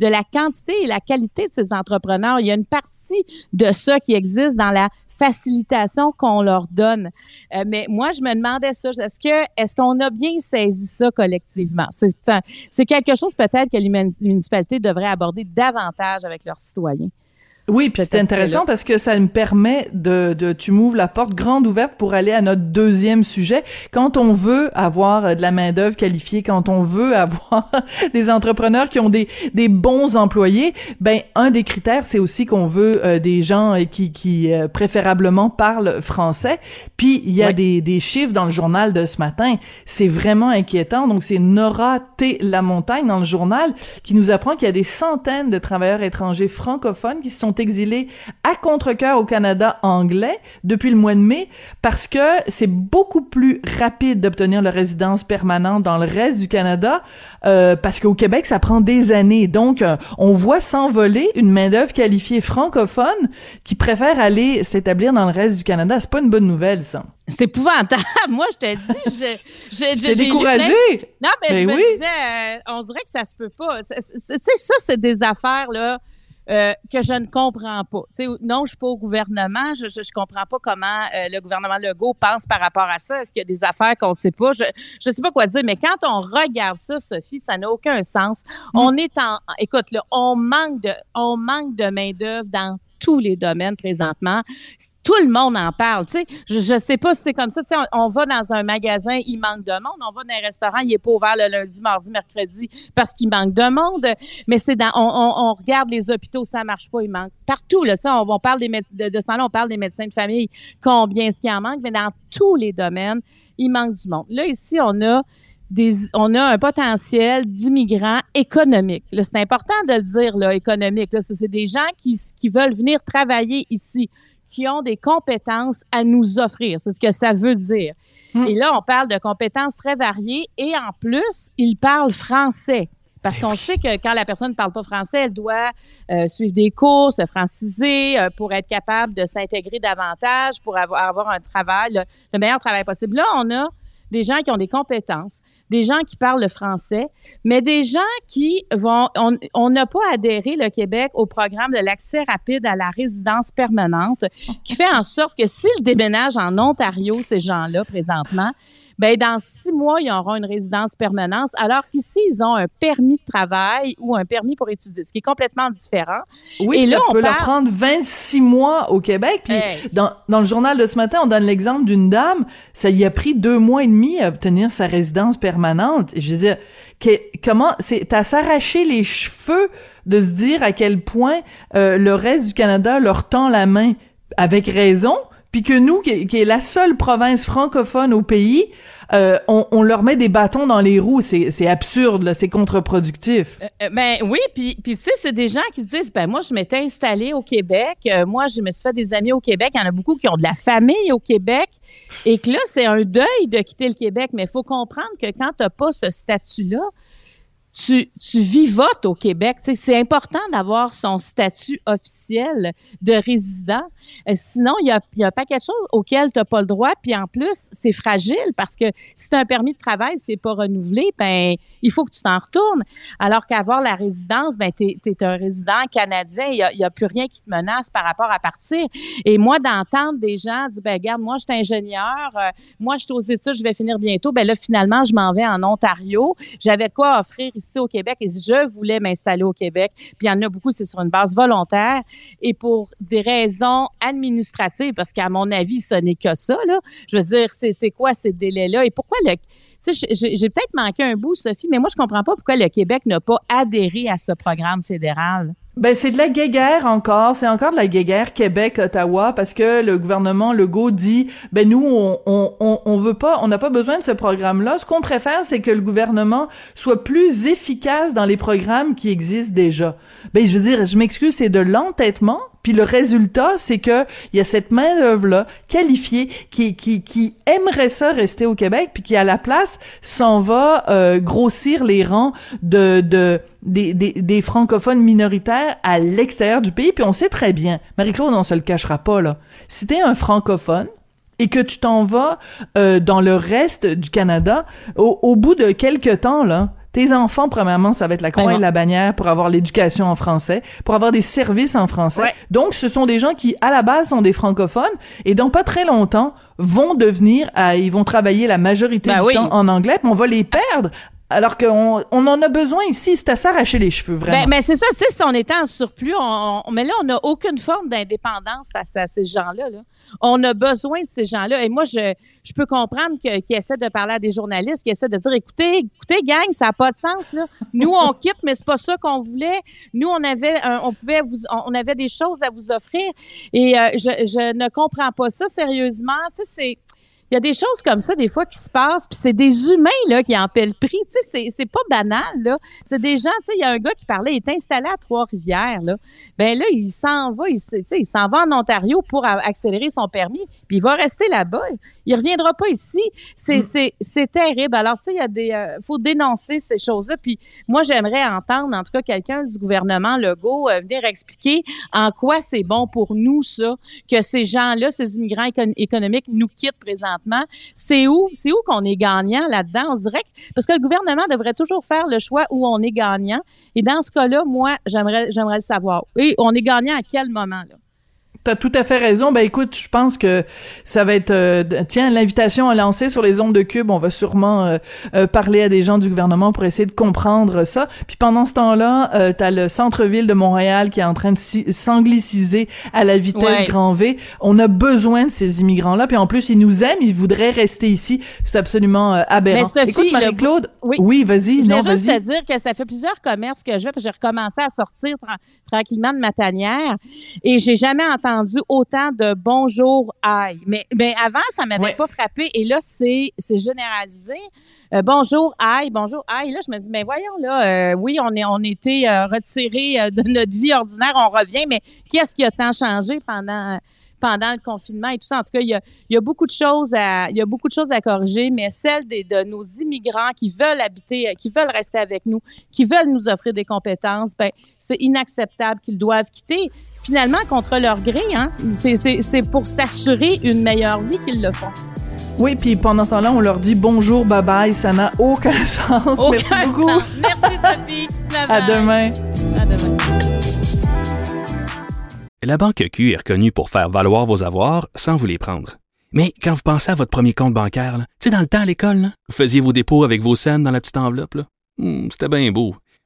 de la quantité et la qualité de ces entrepreneurs. Il y a une partie de ça qui existe dans la facilitation qu'on leur donne. Euh, mais moi, je me demandais ça. Est-ce que est-ce qu'on a bien saisi ça collectivement? C'est quelque chose peut-être que les municipalités devraient aborder davantage avec leurs citoyens. Oui, puis c'est intéressant parce que ça me permet de, de tu m'ouvres la porte grande ouverte pour aller à notre deuxième sujet. Quand on veut avoir euh, de la main d'œuvre qualifiée, quand on veut avoir des entrepreneurs qui ont des des bons employés, ben un des critères c'est aussi qu'on veut euh, des gens euh, qui qui euh, préférablement parlent français. Puis il y a des des chiffres dans le journal de ce matin, c'est vraiment inquiétant. Donc c'est Nora T Lamontagne dans le journal qui nous apprend qu'il y a des centaines de travailleurs étrangers francophones qui se sont exilés à contre-cœur au Canada anglais depuis le mois de mai parce que c'est beaucoup plus rapide d'obtenir la résidence permanente dans le reste du Canada euh, parce qu'au Québec ça prend des années. Donc euh, on voit s'envoler une main-d'œuvre qualifiée francophone qui préfère aller s'établir dans le reste du Canada. C'est pas une bonne nouvelle ça. C'est épouvantable. Moi, je te dis, je, je, J'ai j'ai lu découragé. plein- Non, mais je Ben me oui. disais, euh, on dirait que ça se peut pas. Tu sais, ça, c'est des affaires, là. Euh, que je ne comprends pas. Tu sais, non, je suis pas au gouvernement. Je, je, je comprends pas comment euh, le gouvernement Legault pense par rapport à ça. Est-ce qu'il y a des affaires qu'on sait pas? Je, je sais pas quoi dire, mais quand on regarde ça, Sophie, ça n'a aucun sens. On est en, écoute, là, on manque de, on manque de main d'œuvre dans tous les domaines présentement. Tout le monde en parle. Tu sais, je, je sais pas si c'est comme ça. Tu sais, on, va dans un magasin, il manque de monde. On va dans un restaurant, il est pas ouvert le lundi, mardi, mercredi parce qu'il manque de monde. Mais c'est dans, on, regarde les hôpitaux, ça marche pas, il manque partout. Là, ça, on, parle des de, de ce temps-là, on parle des médecins de famille, combien est-ce qu'il en manque, mais dans tous les domaines, il manque du monde. Là, ici, on a des, on a un potentiel d'immigrants économiques. C'est important de le dire, là, économique. Là, c'est des gens qui, qui veulent venir travailler ici, qui ont des compétences à nous offrir. C'est ce que ça veut dire. Et là, on parle de compétences très variées et en plus, ils parlent français. Parce qu'on sait que quand la personne ne parle pas français, elle doit euh, suivre des cours, se franciser euh, pour être capable de s'intégrer davantage, pour avoir, avoir un travail, le, le meilleur travail possible. Là, on a des gens qui ont des compétences, des gens qui parlent le français, mais des gens qui vont... On n'a pas adhéré, le Québec, au programme de l'accès rapide à la résidence permanente, qui fait en sorte que s'ils déménagent en Ontario, ces gens-là, présentement, ben dans six mois, ils auront une résidence permanente, alors qu'ici, ils ont un permis de travail ou un permis pour étudier, ce qui est complètement différent. Oui, Et ça là, on peut leur parle- prendre 26 mois au Québec. Puis Hey. dans, dans le journal de ce matin, on donne l'exemple d'une dame, ça y a pris deux mois et demi à obtenir sa résidence permanente. Je veux dire, que- comment c'est à s'arracher les cheveux de se dire à quel point euh, le reste du Canada leur tend la main avec raison, puis que nous, qui, est la seule province francophone au pays, euh, on, on leur met des bâtons dans les roues. C'est absurde, c'est contre-productif. Euh, euh, ben oui, puis puis tu sais, c'est des gens qui disent ben moi je m'étais installée au Québec, euh, moi je me suis fait des amis au Québec, il y en a beaucoup qui ont de la famille au Québec et que là c'est un deuil de quitter le Québec, mais il faut comprendre que quand tu pas ce statut-là, tu, tu vivotes au Québec. c'est important d'avoir son statut officiel de résident. Euh, sinon, il y a, y a pas quelque chose auquel tu n'as pas le droit. Puis en plus, c'est fragile parce que si tu as un permis de travail, c'est pas renouvelé, ben il faut que tu t'en retournes. Alors qu'avoir la résidence, ben tu es, un résident canadien, il n'y a, a, plus rien qui te menace par rapport à partir. Et moi, d'entendre des gens dire, ben regarde, moi, je suis ingénieur, euh, moi, je suis aux études, je vais finir bientôt, ben là, finalement, je m'en vais en Ontario. J'avais quoi offrir au Québec et je voulais m'installer au Québec. Puis il y en a beaucoup, c'est sur une base volontaire et pour des raisons administratives, parce qu'à mon avis, ce n'est que ça, là. Je veux dire, c'est quoi ces délais-là et pourquoi le j'ai peut-être manqué un bout, Sophie, mais moi, je comprends pas pourquoi le Québec n'a pas adhéré à ce programme fédéral. Ben c'est de la guéguerre encore, c'est encore de la guéguerre Québec-Ottawa parce que le gouvernement Legault dit ben nous on on on, veut pas, on n'a pas besoin de ce programme-là. Ce qu'on préfère c'est que le gouvernement soit plus efficace dans les programmes qui existent déjà. Ben je veux dire, je m'excuse, c'est de l'entêtement puis le résultat, c'est que y a cette main d'œuvre là qualifiée qui qui qui aimerait ça rester au Québec, puis qui à la place s'en va euh, grossir les rangs de de des, des, des francophones minoritaires à l'extérieur du pays. Puis on sait très bien, Marie-Claude, on se le cachera pas là. Si t'es un francophone et que tu t'en vas euh, dans le reste du Canada, au, au bout de quelques temps là, tes enfants, premièrement, ça va être la croix et la bannière pour avoir l'éducation en français, pour avoir des services en français. Donc, ce sont des gens qui, à la base, sont des francophones et dans pas très longtemps vont devenir, euh, ils vont travailler la majorité ben du temps en anglais, mais on va les perdre alors qu'on on en a besoin ici, c'est à s'arracher les cheveux, vraiment. Ben, mais c'est ça, tu sais, si on était en surplus, on, mais là, on n'a aucune forme d'indépendance face à ces gens-là. Là. On a besoin de ces gens-là. Et moi, je, je peux comprendre qu'ils essaient de parler à des journalistes, qui essaient de dire, écoutez, écoutez, gang, ça n'a pas de sens. Là. Nous, on quitte, mais c'est pas ça qu'on voulait. Nous, on avait, on pouvait vous, des choses à vous offrir. Et euh, je, ne comprends pas ça sérieusement. Il y a des choses comme ça des fois qui se passent puis c'est des humains là qui en paient le prix. Tu sais c'est pas banal là. C'est des gens tu sais il y a un gars qui parlait il est installé à Trois-Rivières là. Ben là il s'en va il s'en va en Ontario pour accélérer son permis puis il va rester là-bas. Il reviendra pas ici. C'est mm. c'est c'est terrible. Alors tu sais il y a des euh, faut dénoncer ces choses-là. Puis moi j'aimerais entendre en tout cas quelqu'un du gouvernement Legault euh, venir expliquer en quoi c'est bon pour nous ça que ces gens-là ces immigrants économiques nous quittent présentement c'est où, c'est où qu'on est gagnant là-dedans? On parce que le gouvernement devrait toujours faire le choix où on est gagnant. Et dans ce cas-là, moi, j'aimerais, le savoir. Et on est gagnant à quel moment? T'as tout à fait raison. Ben écoute, je pense que ça va être euh, tiens l'invitation à lancer sur les ondes de Cube. On va sûrement euh, euh, parler à des gens du gouvernement pour essayer de comprendre ça. Puis pendant ce temps-là, euh, t'as le centre-ville de Montréal qui est en train de s'angliciser à la vitesse grand V. On a besoin de ces immigrants-là. Puis en plus, ils nous aiment, ils voudraient rester ici. C'est absolument aberrant. Mais Sophie, écoute Marie-Claude, oui, oui vas-y. Je voulais juste te dire que ça fait plusieurs commerces que je vais. J'ai recommencé à sortir tranquillement de ma tanière et j'ai jamais entendu entendu autant de bonjour aïe. Mais, mais avant, ça m'avait pas frappé et là, c'est, c'est généralisé. Euh, bonjour aïe, bonjour aïe. Là, je me dis, mais voyons là, euh, oui, on est, on était euh, retiré de notre vie ordinaire, on revient, mais qu'est-ce qui a tant changé pendant pendant le confinement et tout ça? En tout cas, il y a, il y a beaucoup de choses à, il y a beaucoup de choses à corriger, mais celle des, de nos immigrants qui veulent habiter, qui veulent rester avec nous, qui veulent nous offrir des compétences, ben, c'est inacceptable qu'ils doivent quitter. Finalement, contre leur gré, hein. C'est pour s'assurer une meilleure vie qu'ils le font. Oui, puis pendant ce temps-là, on leur dit bonjour, bye bye, ça n'a aucun sens. Merci beaucoup. Merci Sophie. Bye À demain. À demain. La Banque Q est reconnue pour faire valoir vos avoirs sans vous les prendre. Mais quand vous pensez à votre premier compte bancaire, tu sais, dans le temps à l'école, vous faisiez vos dépôts avec vos scènes dans la petite enveloppe. Hmm, c'était bien beau.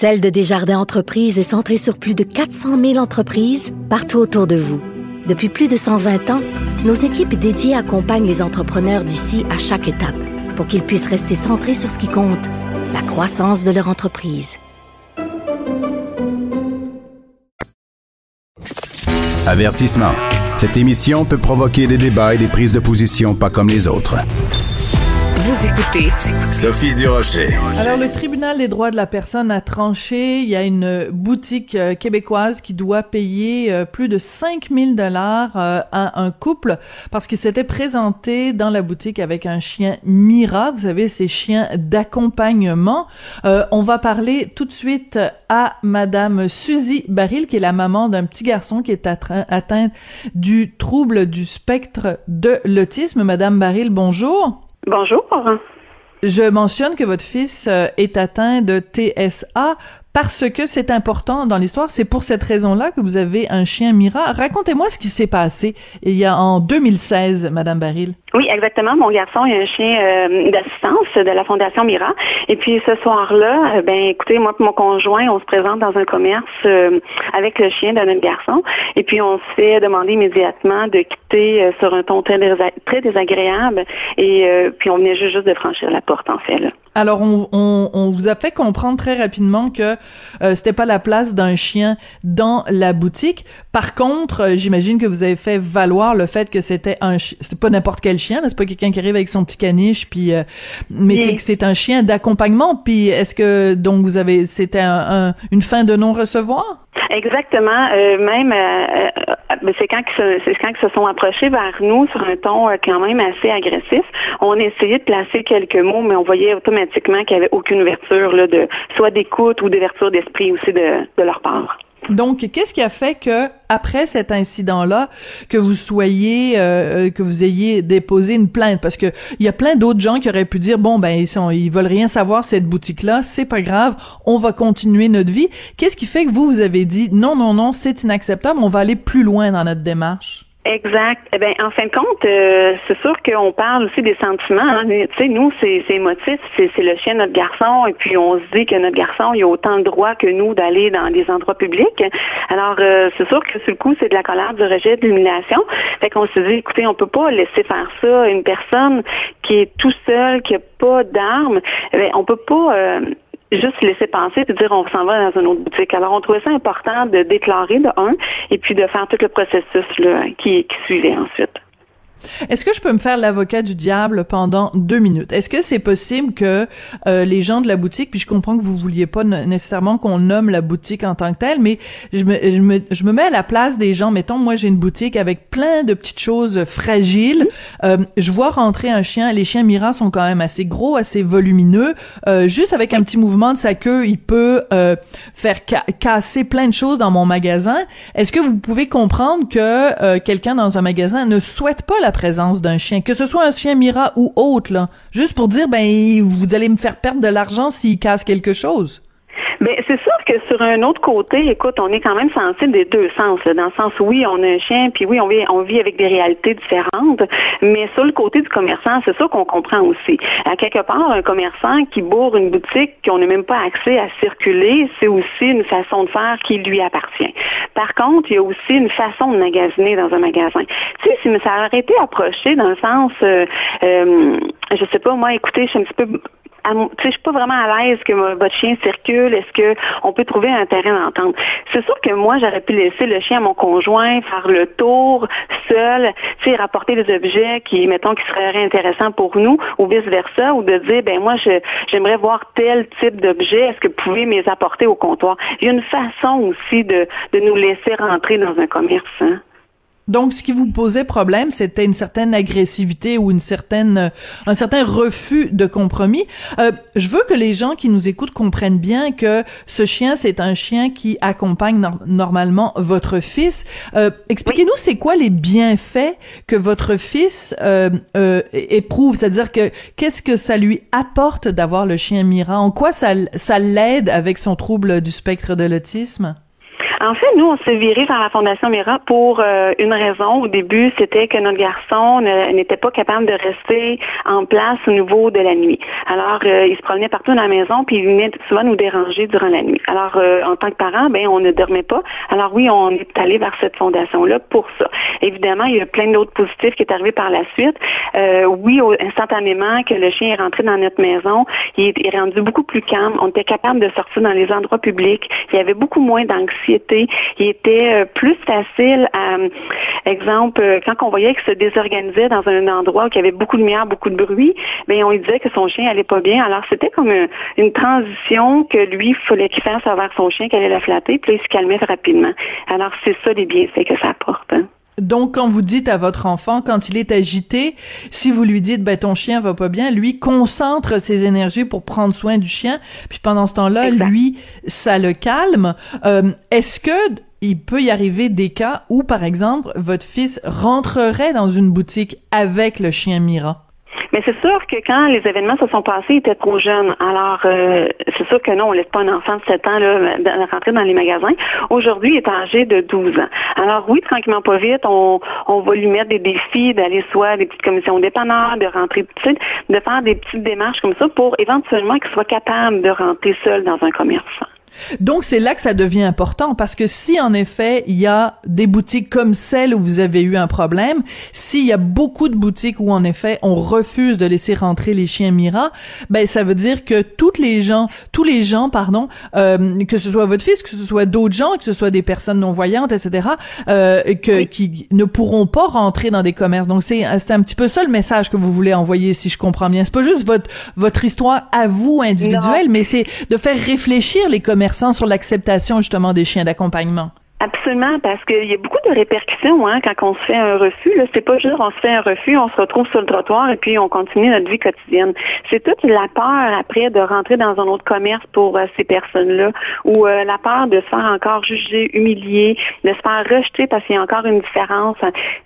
Celle de Desjardins Entreprises est centrée sur plus de 400 000 entreprises partout autour de vous. Depuis plus de 120 ans, nos équipes dédiées accompagnent les entrepreneurs d'ici à chaque étape pour qu'ils puissent rester centrés sur ce qui compte, la croissance de leur entreprise. Avertissement. Cette émission peut provoquer des débats et des prises de position pas comme les autres. Vous écoutez Sophie Durocher. Alors, le tribunal des droits de la personne a tranché. Il y a une boutique euh, québécoise qui doit payer euh, plus de 5000 dollars euh, à un couple parce qu'il s'était présenté dans la boutique avec un chien Mira. Vous savez, ces chiens d'accompagnement. on va parler tout de suite à Madame Suzy Baril, qui est la maman d'un petit garçon qui est atteint du trouble du spectre de l'autisme. Madame Baril, bonjour. Bonjour. Je mentionne que votre fils euh, est atteint de TSA parce que c'est important dans l'histoire. C'est pour cette raison-là que vous avez un chien Mira. Racontez-moi ce qui s'est passé il y a en 2016, Madame Baril. Oui, exactement. Mon garçon a un chien euh, d'assistance de la Fondation Mira. Et puis ce soir-là, euh, ben écoutez, moi et mon conjoint, on se présente dans un commerce euh, avec le chien de notre garçon. Et puis on se fait demander immédiatement de quitter sur un ton très, désagréable. Et puis on venait juste, de franchir la porte, en fait. Là. Alors, on, on, on, vous a fait comprendre très rapidement que euh, c'était pas la place d'un chien dans la boutique. Par contre, euh, j'imagine que vous avez fait valoir le fait que c'était un c'était pas n'importe quel chien, c'est pas quelqu'un qui arrive avec son petit caniche, puis euh, mais c'est que c'est un chien d'accompagnement. Puis est-ce que donc vous avez c'était un, une fin de non recevoir? Exactement. Euh, même, euh, euh, c'est quand c'est quand ils se sont approchés vers nous sur un ton quand même assez agressif. On a essayé de placer quelques mots, mais on voyait automatiquement qu'il n'y avait aucune ouverture là, de soit d'écoute ou d'ouverture d'esprit aussi de, de leur part. Donc, qu'est-ce qui a fait que après cet incident-là, que vous soyez, euh, euh, que vous ayez déposé une plainte? Parce que il y a plein d'autres gens qui auraient pu dire bon ben ils sont, ils veulent rien savoir cette boutique-là, c'est pas grave, on va continuer notre vie. Qu'est-ce qui fait que vous vous avez dit non non non, c'est inacceptable, on va aller plus loin dans notre démarche? Exact. Eh bien, en fin de compte, euh, c'est sûr qu'on parle aussi des sentiments. Hein. Tu sais, nous, c'est émotif, c'est le chien de notre garçon, et puis on se dit que notre garçon, il a autant de droits que nous d'aller dans des endroits publics. Alors, euh, c'est sûr que sur le coup, c'est de la colère, du rejet, de l'humiliation. Fait qu'on se dit, écoutez, on peut pas laisser faire ça à une personne qui est tout seule, qui a pas d'armes. Eh on peut pas. Euh, juste laisser penser et dire on s'en va dans une autre boutique. Alors, on trouvait ça important de déclarer de un et puis de faire tout le processus qui, qui suivait ensuite. Est-ce que je peux me faire l'avocat du diable pendant deux minutes? Est-ce que c'est possible que euh, les gens de la boutique, puis je comprends que vous vouliez pas nécessairement qu'on nomme la boutique en tant que telle, mais je me, je me, je me mets à la place des gens. Mettons, moi, j'ai une boutique avec plein de petites choses fragiles. Euh, je vois rentrer un chien. Les chiens Mira sont quand même assez gros, assez volumineux. Euh, juste avec un petit mouvement de sa queue, il peut faire casser plein de choses dans mon magasin. Est-ce que vous pouvez comprendre que quelqu'un dans un magasin ne souhaite pas la la présence d'un chien, que ce soit un chien Mira ou autre, là, juste pour dire, ben, vous allez me faire perdre de l'argent s'il casse quelque chose. Bien, c'est sûr que sur un autre côté, écoute, on est quand même sensible des deux sens. dans le sens, oui, on a un chien, puis oui, on vit, on vit avec des réalités différentes. Mais sur le côté du commerçant, c'est ça qu'on comprend aussi. À quelque part, un commerçant qui bourre une boutique qu'on n'a même pas accès à circuler, c'est aussi une façon de faire qui lui appartient. Par contre, il y a aussi une façon de magasiner dans un magasin. Tu sais, si ça aurait été approché dans le sens, euh, euh, je sais pas, moi, écoutez, je suis un petit peu je suis pas vraiment à l'aise que votre chien circule. Est-ce que on peut trouver un terrain d'entente? C'est sûr que moi, j'aurais pu laisser le chien à mon conjoint faire le tour seul, tu sais, rapporter des objets qui, mettons, qui seraient intéressants pour nous, ou vice-versa, ou de dire, ben moi, j'aimerais voir tel type d'objet. Est-ce que vous pouvez me apporter au comptoir? Il y a une façon aussi de, de nous laisser rentrer dans un commerce. Hein? Donc, ce qui vous posait problème, c'était une certaine agressivité ou une certaine, un certain refus de compromis. Euh, je veux que les gens qui nous écoutent comprennent bien que ce chien, c'est un chien qui accompagne normalement votre fils. Euh, expliquez-nous, c'est quoi les bienfaits que votre fils euh, euh, éprouve, c'est-à-dire que qu'est-ce que ça lui apporte d'avoir le chien Mira? En quoi ça, ça l'aide avec son trouble du spectre de l'autisme? En fait, nous, on s'est viré vers la Fondation Mira pour euh, une raison. Au début, c'était que notre garçon n'était pas capable de rester en place au niveau de la nuit. Alors, euh, il se promenait partout dans la maison, puis il venait souvent nous déranger durant la nuit. Alors, euh, en tant que parent, ben, on ne dormait pas. Alors oui, on est allé vers cette fondation-là pour ça. Évidemment, il y a plein d'autres positifs qui est arrivé par la suite. oui, instantanément, que le chien est rentré dans notre maison, il est rendu beaucoup plus calme. On était capable de sortir dans les endroits publics. Il y avait beaucoup moins d'anxiété. Il était euh, plus facile à, exemple, euh, quand on voyait qu'il se désorganisait dans un endroit où il y avait beaucoup de lumière, beaucoup de bruit, bien, on lui disait que son chien allait pas bien. Alors, c'était comme une, transition que lui, fallait qu'il fasse vers son chien, qu'elle allait la flatter, puis là, il se calmait rapidement. Alors, c'est ça les bienfaits que ça apporte. Hein. Donc, quand vous dites à votre enfant, quand il est agité, si vous lui dites, ben, ton chien va pas bien, lui concentre ses énergies pour prendre soin du chien, puis pendant ce temps-là, lui, ça le calme. Euh, est-ce que il peut y arriver des cas où, par exemple, votre fils rentrerait dans une boutique avec le chien Mira? Mais c'est sûr que quand les événements se sont passés, il était trop jeune. Alors, euh, c'est sûr que non, on laisse pas un enfant de 7 ans là, rentrer dans les magasins. Aujourd'hui, il est âgé de 12 ans. Alors oui, tranquillement pas vite, on, on va lui mettre des défis d'aller soit des petites commissions dépanneurs, de rentrer, tu de faire des petites démarches comme ça pour éventuellement qu'il soit capable de rentrer seul dans un commerçant. Donc c'est là que ça devient important parce que si en effet il y a des boutiques comme celle où vous avez eu un problème, s'il y a beaucoup de boutiques où en effet on refuse de laisser rentrer les chiens Mira, ben ça veut dire que toutes les gens, tous les gens pardon, euh, que ce soit votre fils, que ce soit d'autres gens, que ce soit des personnes non voyantes, etc., euh, que qui ne pourront pas rentrer dans des commerces. Donc c'est c'est un petit peu ça le message que vous voulez envoyer si je comprends bien. C'est pas juste votre votre histoire à vous individuelle, mais c'est de faire réfléchir les commerces sur l'acceptation justement des chiens d'accompagnement? Absolument, parce qu'il y a beaucoup de répercussions hein, quand on se fait un refus. Là, c'est pas juste on se fait un refus, on se retrouve sur le trottoir et puis on continue notre vie quotidienne. C'est toute la peur après de rentrer dans un autre commerce pour euh, ces personnes-là, ou euh, la peur de se faire encore juger, humilier, de se faire rejeter parce qu'il y a encore une différence.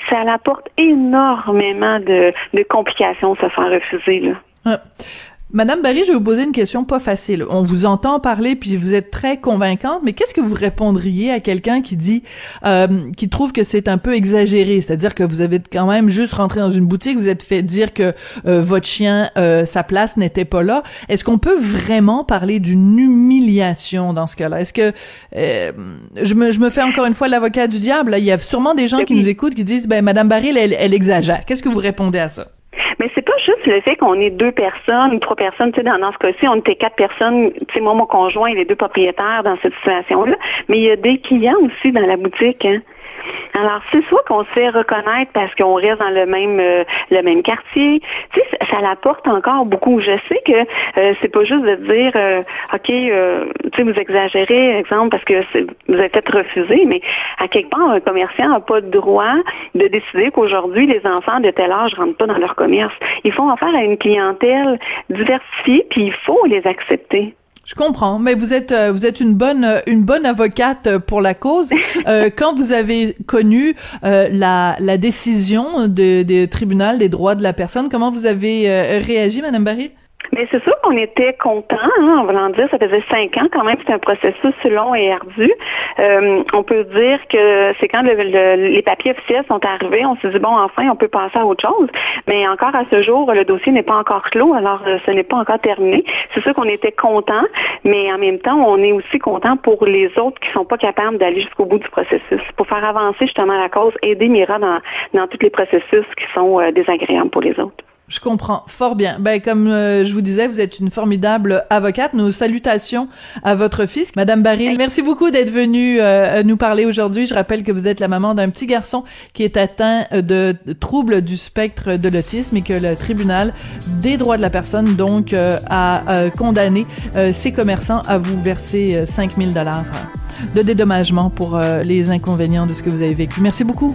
Ça apporte énormément de, de complications se faire refuser. Là. Madame Barry, je vais vous poser une question pas facile. On vous entend parler puis vous êtes très convaincante, mais qu'est-ce que vous répondriez à quelqu'un qui dit, euh, qui trouve que c'est un peu exagéré, c'est-à-dire que vous avez quand même juste rentré dans une boutique, vous êtes fait dire que euh, votre chien, euh, sa place n'était pas là. Est-ce qu'on peut vraiment parler d'une humiliation dans ce cas-là? Est-ce que je me, je me fais encore une fois l'avocat du diable Il y a sûrement des gens qui nous écoutent qui disent, ben Madame Barry, elle, elle exagère. Qu'est-ce que vous répondez à ça? Mais c'est pas juste le fait qu'on est deux personnes, trois personnes, tu sais, dans, dans ce cas-ci, on était quatre personnes, tu sais, moi, mon conjoint et les deux propriétaires dans cette situation-là, mais il y a des clients aussi dans la boutique, hein. Alors, c'est soit qu'on se fait reconnaître parce qu'on reste dans le même euh, le même quartier. Tu sais, ça, l'apporte encore beaucoup. Je sais que euh, c'est pas juste de dire euh, OK, tu sais, vous exagérez, exemple, parce que vous êtes peut-être refusé, mais à quelque part, un commerçant n'a pas le droit de décider qu'aujourd'hui, les enfants de tel âge rentrent pas dans leur commerce. Ils font affaire à une clientèle diversifiée, puis il faut les accepter. Je comprends, mais vous êtes euh, vous êtes une bonne une bonne avocate pour la cause. Euh, quand vous avez connu euh, la, la décision des de tribunal des droits de la personne, comment vous avez réagi, Madame Barry? Mais c'est sûr qu'on était content, hein, en dire, ça faisait cinq ans quand même, c'est un processus long et ardu. Euh, on peut dire que c'est quand les papiers officiels sont arrivés, on s'est dit bon, enfin, on peut passer à autre chose. Mais encore à ce jour, le dossier n'est pas encore clos, alors euh, ce n'est pas encore terminé. C'est sûr qu'on était content, mais en même temps, on est aussi content pour les autres qui sont pas capables d'aller jusqu'au bout du processus, pour faire avancer justement la cause, aider Mira dans, dans tous les processus qui sont euh, désagréables pour les autres. Je comprends fort bien. Ben comme euh, je vous disais, vous êtes une formidable avocate. Nos salutations à votre fils, Madame Barry. Merci beaucoup d'être venue euh, nous parler aujourd'hui. Je rappelle que vous êtes la maman d'un petit garçon qui est atteint de troubles du spectre de l'autisme et que le tribunal des droits de la personne donc euh, a condamné ces commerçants à vous verser 5000 dollars de dédommagement pour les inconvénients de ce que vous avez vécu. Merci beaucoup.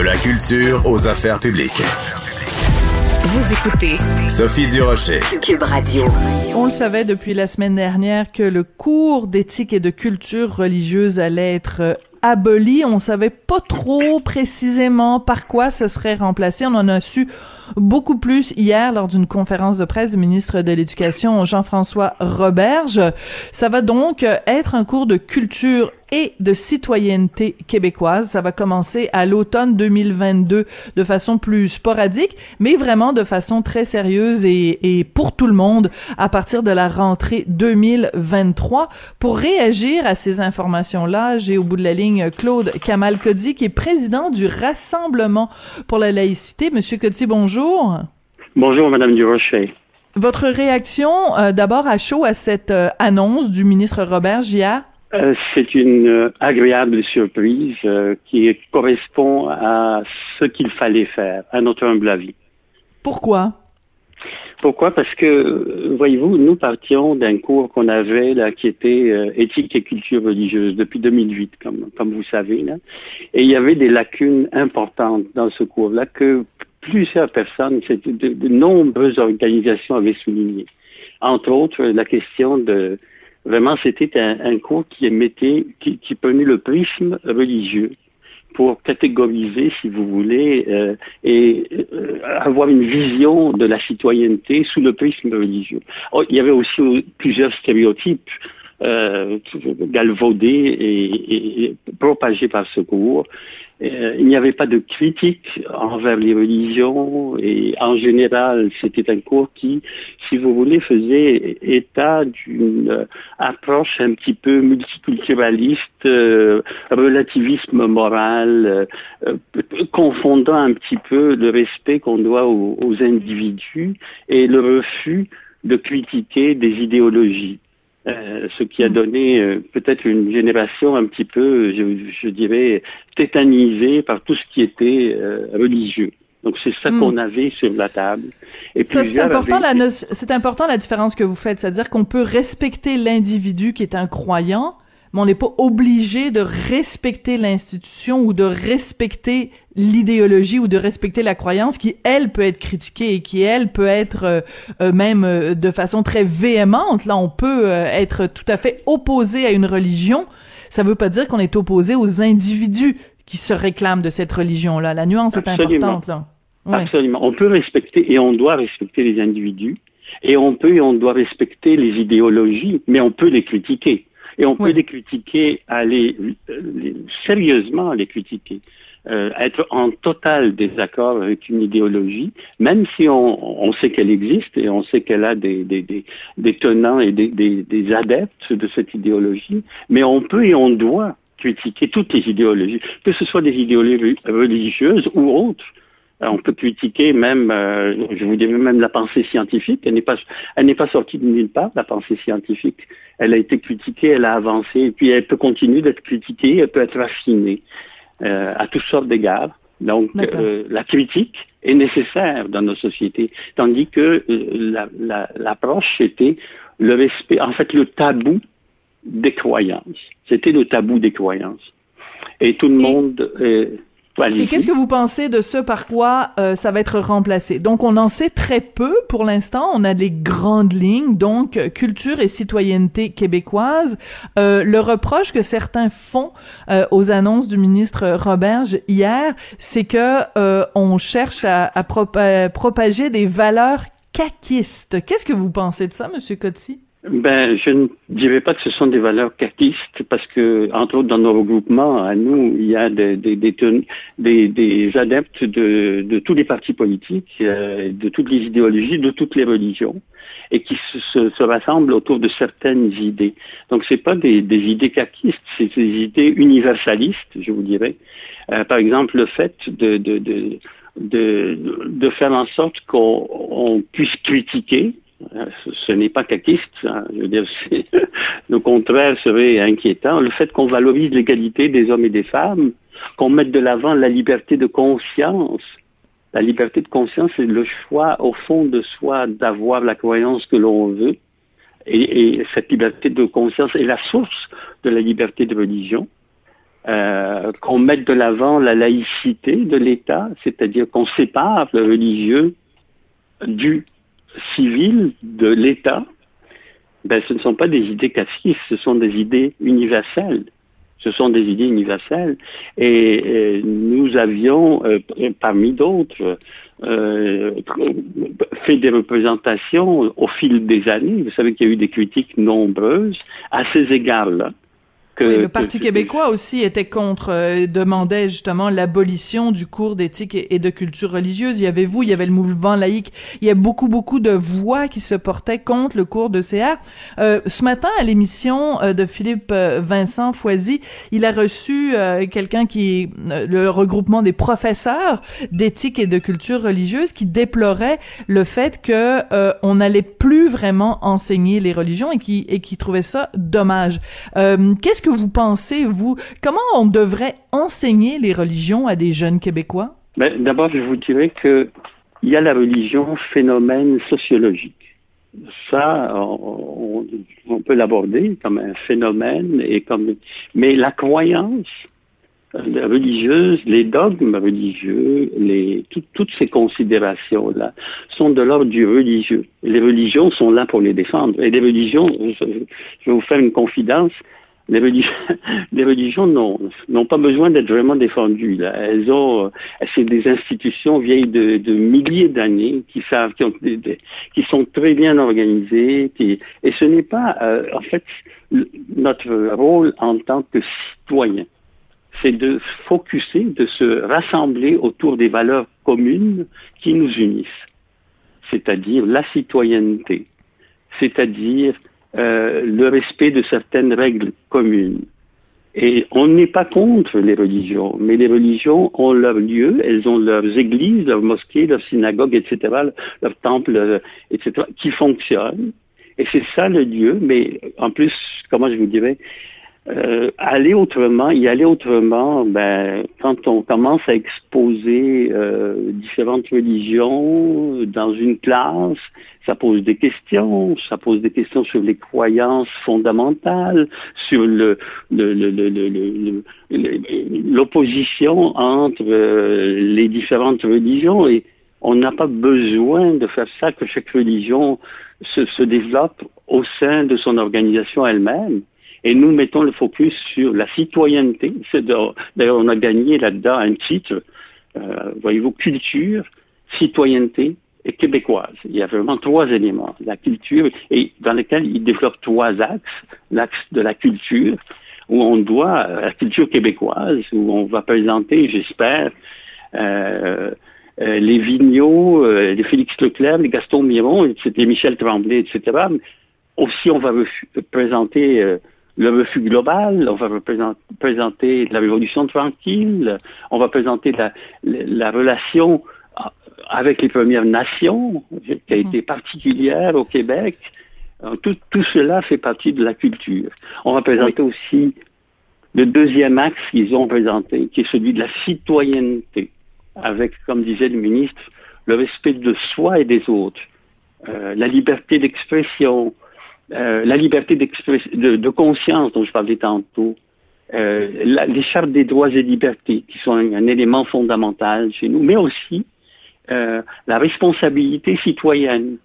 De la culture aux affaires publiques. Vous écoutez Sophie Durocher. Cube Radio. On le savait depuis la semaine dernière que le cours d'éthique et de culture religieuse allait être euh, aboli. On savait pas trop précisément par quoi ce serait remplacé. On en a su beaucoup plus hier lors d'une conférence de presse du ministre de l'Éducation Jean-François Roberge. Ça va donc être un cours de culture et de citoyenneté québécoise. Ça va commencer à l'automne 2022 de façon plus sporadique, mais vraiment de façon très sérieuse et, et pour tout le monde à partir de la rentrée 2023. Pour réagir à ces informations-là, j'ai au bout de la ligne Claude Kamal-Cody, qui est président du Rassemblement pour la laïcité. Monsieur Cody, bonjour. Bonjour, Madame Durocher. Votre réaction, euh, d'abord à chaud à cette euh, annonce du ministre Robert hier? Euh, c'est une euh, agréable surprise euh, qui correspond à ce qu'il fallait faire, à notre humble avis. Pourquoi? Pourquoi? Parce que, voyez-vous, nous partions d'un cours qu'on avait là, qui était éthique et culture religieuse depuis 2008, comme, comme vous savez. Là. Et il y avait des lacunes importantes dans ce cours-là que plusieurs personnes, de, de nombreuses organisations avaient souligné. Entre autres, la question de Vraiment, c'était un, un, cours qui émettait, qui, qui, prenait le prisme religieux pour catégoriser, si vous voulez, euh, et euh, avoir une vision de la citoyenneté sous le prisme religieux. Oh, il y avait aussi plusieurs stéréotypes euh, galvaudés et, et, propagés par ce cours. Euh, il n'y avait pas de critique envers les religions et en général, c'était un cours qui, si vous voulez, faisait état d'une approche un petit peu multiculturaliste, euh, relativisme moral, euh, confondant un petit peu le respect qu'on doit aux individus et le refus de critiquer des idéologies. Euh, ce qui a donné euh, peut-être une génération un petit peu, je, je, dirais, tétanisée par tout ce qui était euh, religieux. Donc c'est ça mm. qu'on avait sur la table. Et ça c'est important avaient... la c'est important la différence que vous faites, c'est-à-dire qu'on peut respecter l'individu qui est un croyant, mais on n'est pas obligé de respecter l'institution ou de respecter l'idéologie ou de respecter la croyance qui, elle, peut être critiquée et qui, elle, peut être euh, euh, même euh, de façon très véhémente. Là, on peut euh, être tout à fait opposé à une religion. Ça veut pas dire qu'on est opposé aux individus qui se réclament de cette religion-là. La nuance Absolument. est importante, là. Ouais. Absolument. On peut respecter et on doit respecter les individus et on peut et on doit respecter les idéologies, mais on peut les critiquer. Et on peut les critiquer, aller les, sérieusement les critiquer, euh, être en total désaccord avec une idéologie, même si on, on sait qu'elle existe et on sait qu'elle a des, des, des, des, tenants et des, des adeptes de cette idéologie, mais on peut et on doit critiquer toutes les idéologies, que ce soit des idéologies religieuses ou autres. Euh, on peut critiquer même, euh, je vous dis même la pensée scientifique. Elle n'est pas, elle n'est pas sortie de nulle part. La pensée scientifique, elle a été critiquée, elle a avancé, et puis elle peut continuer d'être critiquée, elle peut être raffinée euh, à toutes sortes d'égards. Donc, euh, la critique est nécessaire dans nos sociétés, tandis que euh, l'approche la, la, était le respect, en fait, le tabou des croyances. C'était le tabou des croyances. Et tout le monde. Euh, et qu'est-ce que vous pensez de ce par quoi euh, ça va être remplacé? Donc, on en sait très peu pour l'instant. On a les grandes lignes, donc culture et citoyenneté québécoise. Euh, le reproche que certains font euh, aux annonces du ministre Roberge hier, c'est que euh, on cherche à, à, prop à, propager des valeurs caquistes. Qu'est-ce que vous pensez de ça, Monsieur Coty? Ben, je ne dirais pas que ce sont des valeurs caquistes parce que, entre autres, dans nos regroupements, à nous, il y a des, des, des, des, adeptes de, de, tous les partis politiques, euh, de toutes les idéologies, de toutes les religions, et qui se, se, rassemblent autour de certaines idées. Donc, c'est pas des, des idées caquistes, c'est des idées universalistes, je vous dirais. Euh, par exemple, le fait de, de, de de, de, faire en sorte qu'on puisse critiquer ce n'est pas caquiste, hein. je veux dire, le contraire serait inquiétant. Le fait qu'on valorise l'égalité des hommes et des femmes, qu'on mette de l'avant la liberté de conscience. La liberté de conscience, c'est le choix au fond de soi d'avoir la croyance que l'on veut. Et, cette liberté de conscience est la source de la liberté de religion. Euh, qu'on mette de l'avant la laïcité de l'État, c'est-à-dire qu'on sépare le religieux du civile de l'État, ben, ce ne sont pas des idées cassistes, ce sont des idées universelles. Ce sont des idées universelles. Et, nous avions, euh, parmi d'autres, euh, fait des représentations au fil des années. Vous savez qu'il y a eu des critiques nombreuses à ces égards-là le Parti québécois aussi était contre, euh, demandait justement l'abolition du cours d'éthique et, de culture religieuse. Il y avait vous, il y avait le mouvement laïque. Il y a beaucoup, beaucoup de voix qui se portaient contre le cours de CR. Euh, ce matin, à l'émission euh, de Philippe Vincent Foisy, il a reçu quelqu'un qui le regroupement des professeurs d'éthique et de culture religieuse qui déplorait le fait que on n'allait plus vraiment enseigner les religions et qui et qui trouvait ça dommage. Qu'est-ce que vous pensez, vous? Comment on devrait enseigner les religions à des jeunes Québécois? Ben, D'abord, je vous dirais qu'il y a la religion phénomène sociologique. Ça, on, peut l'aborder comme un phénomène et comme, mais la croyance euh, religieuse, les dogmes religieux, les, toutes ces considérations-là sont de l'ordre du religieux. Les religions sont là pour les défendre. Et les religions, je vais vous faire une confidence, les religions, n'ont pas besoin d'être vraiment défendues. Elles ont, euh, c'est des institutions vieilles de, milliers d'années qui savent, qui, ont, qui, sont très bien organisées. Et ce n'est pas, euh, en fait, notre rôle en tant que citoyen, c'est de focuser, de se rassembler autour des valeurs communes qui nous unissent, c'est-à-dire la citoyenneté, c'est-à-dire euh, le respect de certaines règles communes. Et on n'est pas contre les religions, mais les religions ont leur lieu, elles ont leurs églises, leurs mosquées, leurs synagogues, etc., leurs temples, euh, etc., qui fonctionnent. Et c'est ça le lieu, mais en plus, comment je vous dirais, euh, aller autrement, y aller autrement, ben, quand on commence à exposer euh, différentes religions dans une classe, ça pose des questions, ça pose des questions sur les croyances fondamentales, sur le, l'opposition entre euh, les différentes religions et on n'a pas besoin de faire ça que chaque religion se, se développe au sein de son organisation elle-même. Et nous mettons le focus sur la citoyenneté. D'ailleurs, on a gagné là-dedans un titre, euh, voyez-vous, culture, citoyenneté et québécoise. Il y a vraiment trois éléments. La culture, et dans lesquels il développe trois axes. L'axe de la culture, où on doit, euh, la culture québécoise, où on va présenter, j'espère, euh, euh les Vigneault, euh, les Félix Leclerc, les Gaston Miron, les Michel Tremblay, etc. Aussi, on va présenter le refus global, on va présenter la révolution tranquille, on va présenter la, relation avec les Premières Nations, qui a été mhm. particulière au Québec. Euh, tout, cela fait partie de la culture. On va présenter aussi le deuxième axe qu'ils ont présenté, qui est celui de la citoyenneté, avec, comme disait le ministre, le respect de soi et des autres, euh, la liberté d'expression, euh, la liberté de, de, conscience dont je parlais tantôt, euh, les chartes des droits et libertés qui sont un, élément fondamental chez nous, mais aussi euh, la responsabilité citoyenne.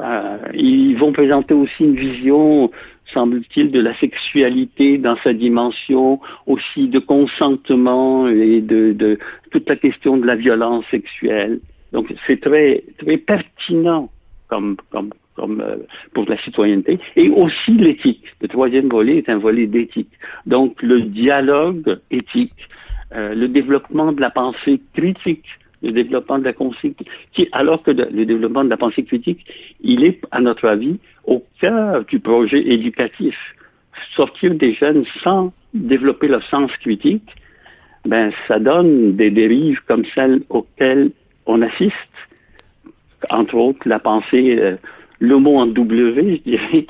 Euh, ils vont présenter aussi une vision, semble-t-il, de la sexualité dans sa dimension, aussi de consentement et de, de toute la question de la violence sexuelle. Donc c'est très très pertinent comme, comme, comme euh, pour la citoyenneté, et aussi l'éthique. Le troisième volet est un volet d'éthique. Donc le dialogue éthique, euh, le développement de la pensée critique, le développement de la pensée, qui, alors que le développement de la pensée critique, il est, à notre avis, au cœur du projet éducatif. Sortir des jeunes sans développer leur sens critique, ben, ça donne des dérives comme celles auxquelles on assiste, entre autres la pensée, euh, le mot en W, je dirais,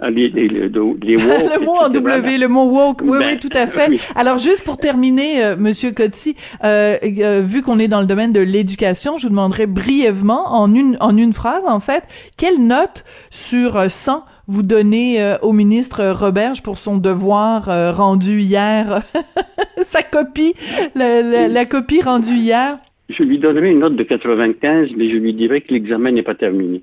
les, les, les, le mot en W, le mot woke, oui, oui, ben, tout à fait. Alors, juste pour terminer, euh, Monsieur Cotty, euh, euh, vu qu'on est dans le domaine de l'éducation, je vous demanderai brièvement, en une, en une phrase, en fait, quelle note sur 100 vous donnez au ministre Roberge pour son devoir rendu hier, sa copie, la, la copie rendue hier? Je lui donnerai une note de 95, mais je lui dirai que l'examen n'est pas terminé.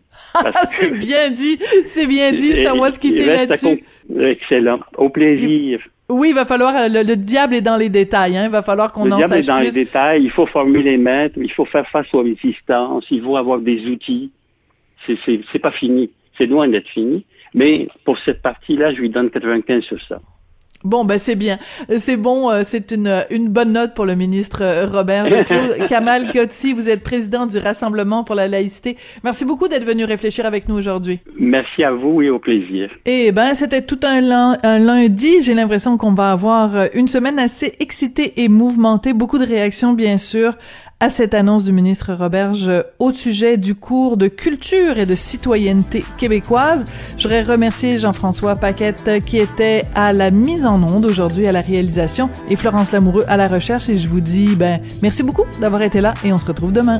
c'est bien dit, c'est bien dit, ça moi ce qui était là-dessus. Excellent, au plaisir. Oui, il va falloir, le, diable est dans les détails, hein, il va falloir qu'on en sache plus. Le diable est dans les détails, il faut former les maîtres, il faut faire face aux résistances, il faut avoir des outils. C'est pas fini, c'est loin d'être fini, mais pour cette partie-là, je lui donne 95 sur ça. Bon, ben c'est bien. C'est bon, euh, c'est une, une bonne note pour le ministre euh, Robert Kamal Kotsi, vous êtes président du Rassemblement pour la laïcité. Merci beaucoup d'être venu réfléchir avec nous aujourd'hui. Merci à vous et au plaisir. Eh ben, c'était tout un, un lundi. J'ai l'impression qu'on va avoir euh, une semaine assez excitée et mouvementée. Beaucoup de réactions, bien sûr, à cette annonce du ministre Roberge au sujet du cours de culture et de citoyenneté québécoise. Je voudrais remercier Jean-François Paquette qui était à la mise en onde aujourd'hui à la réalisation et Florence Lamoureux à la recherche et je vous dis ben merci beaucoup d'avoir été là et on se retrouve demain.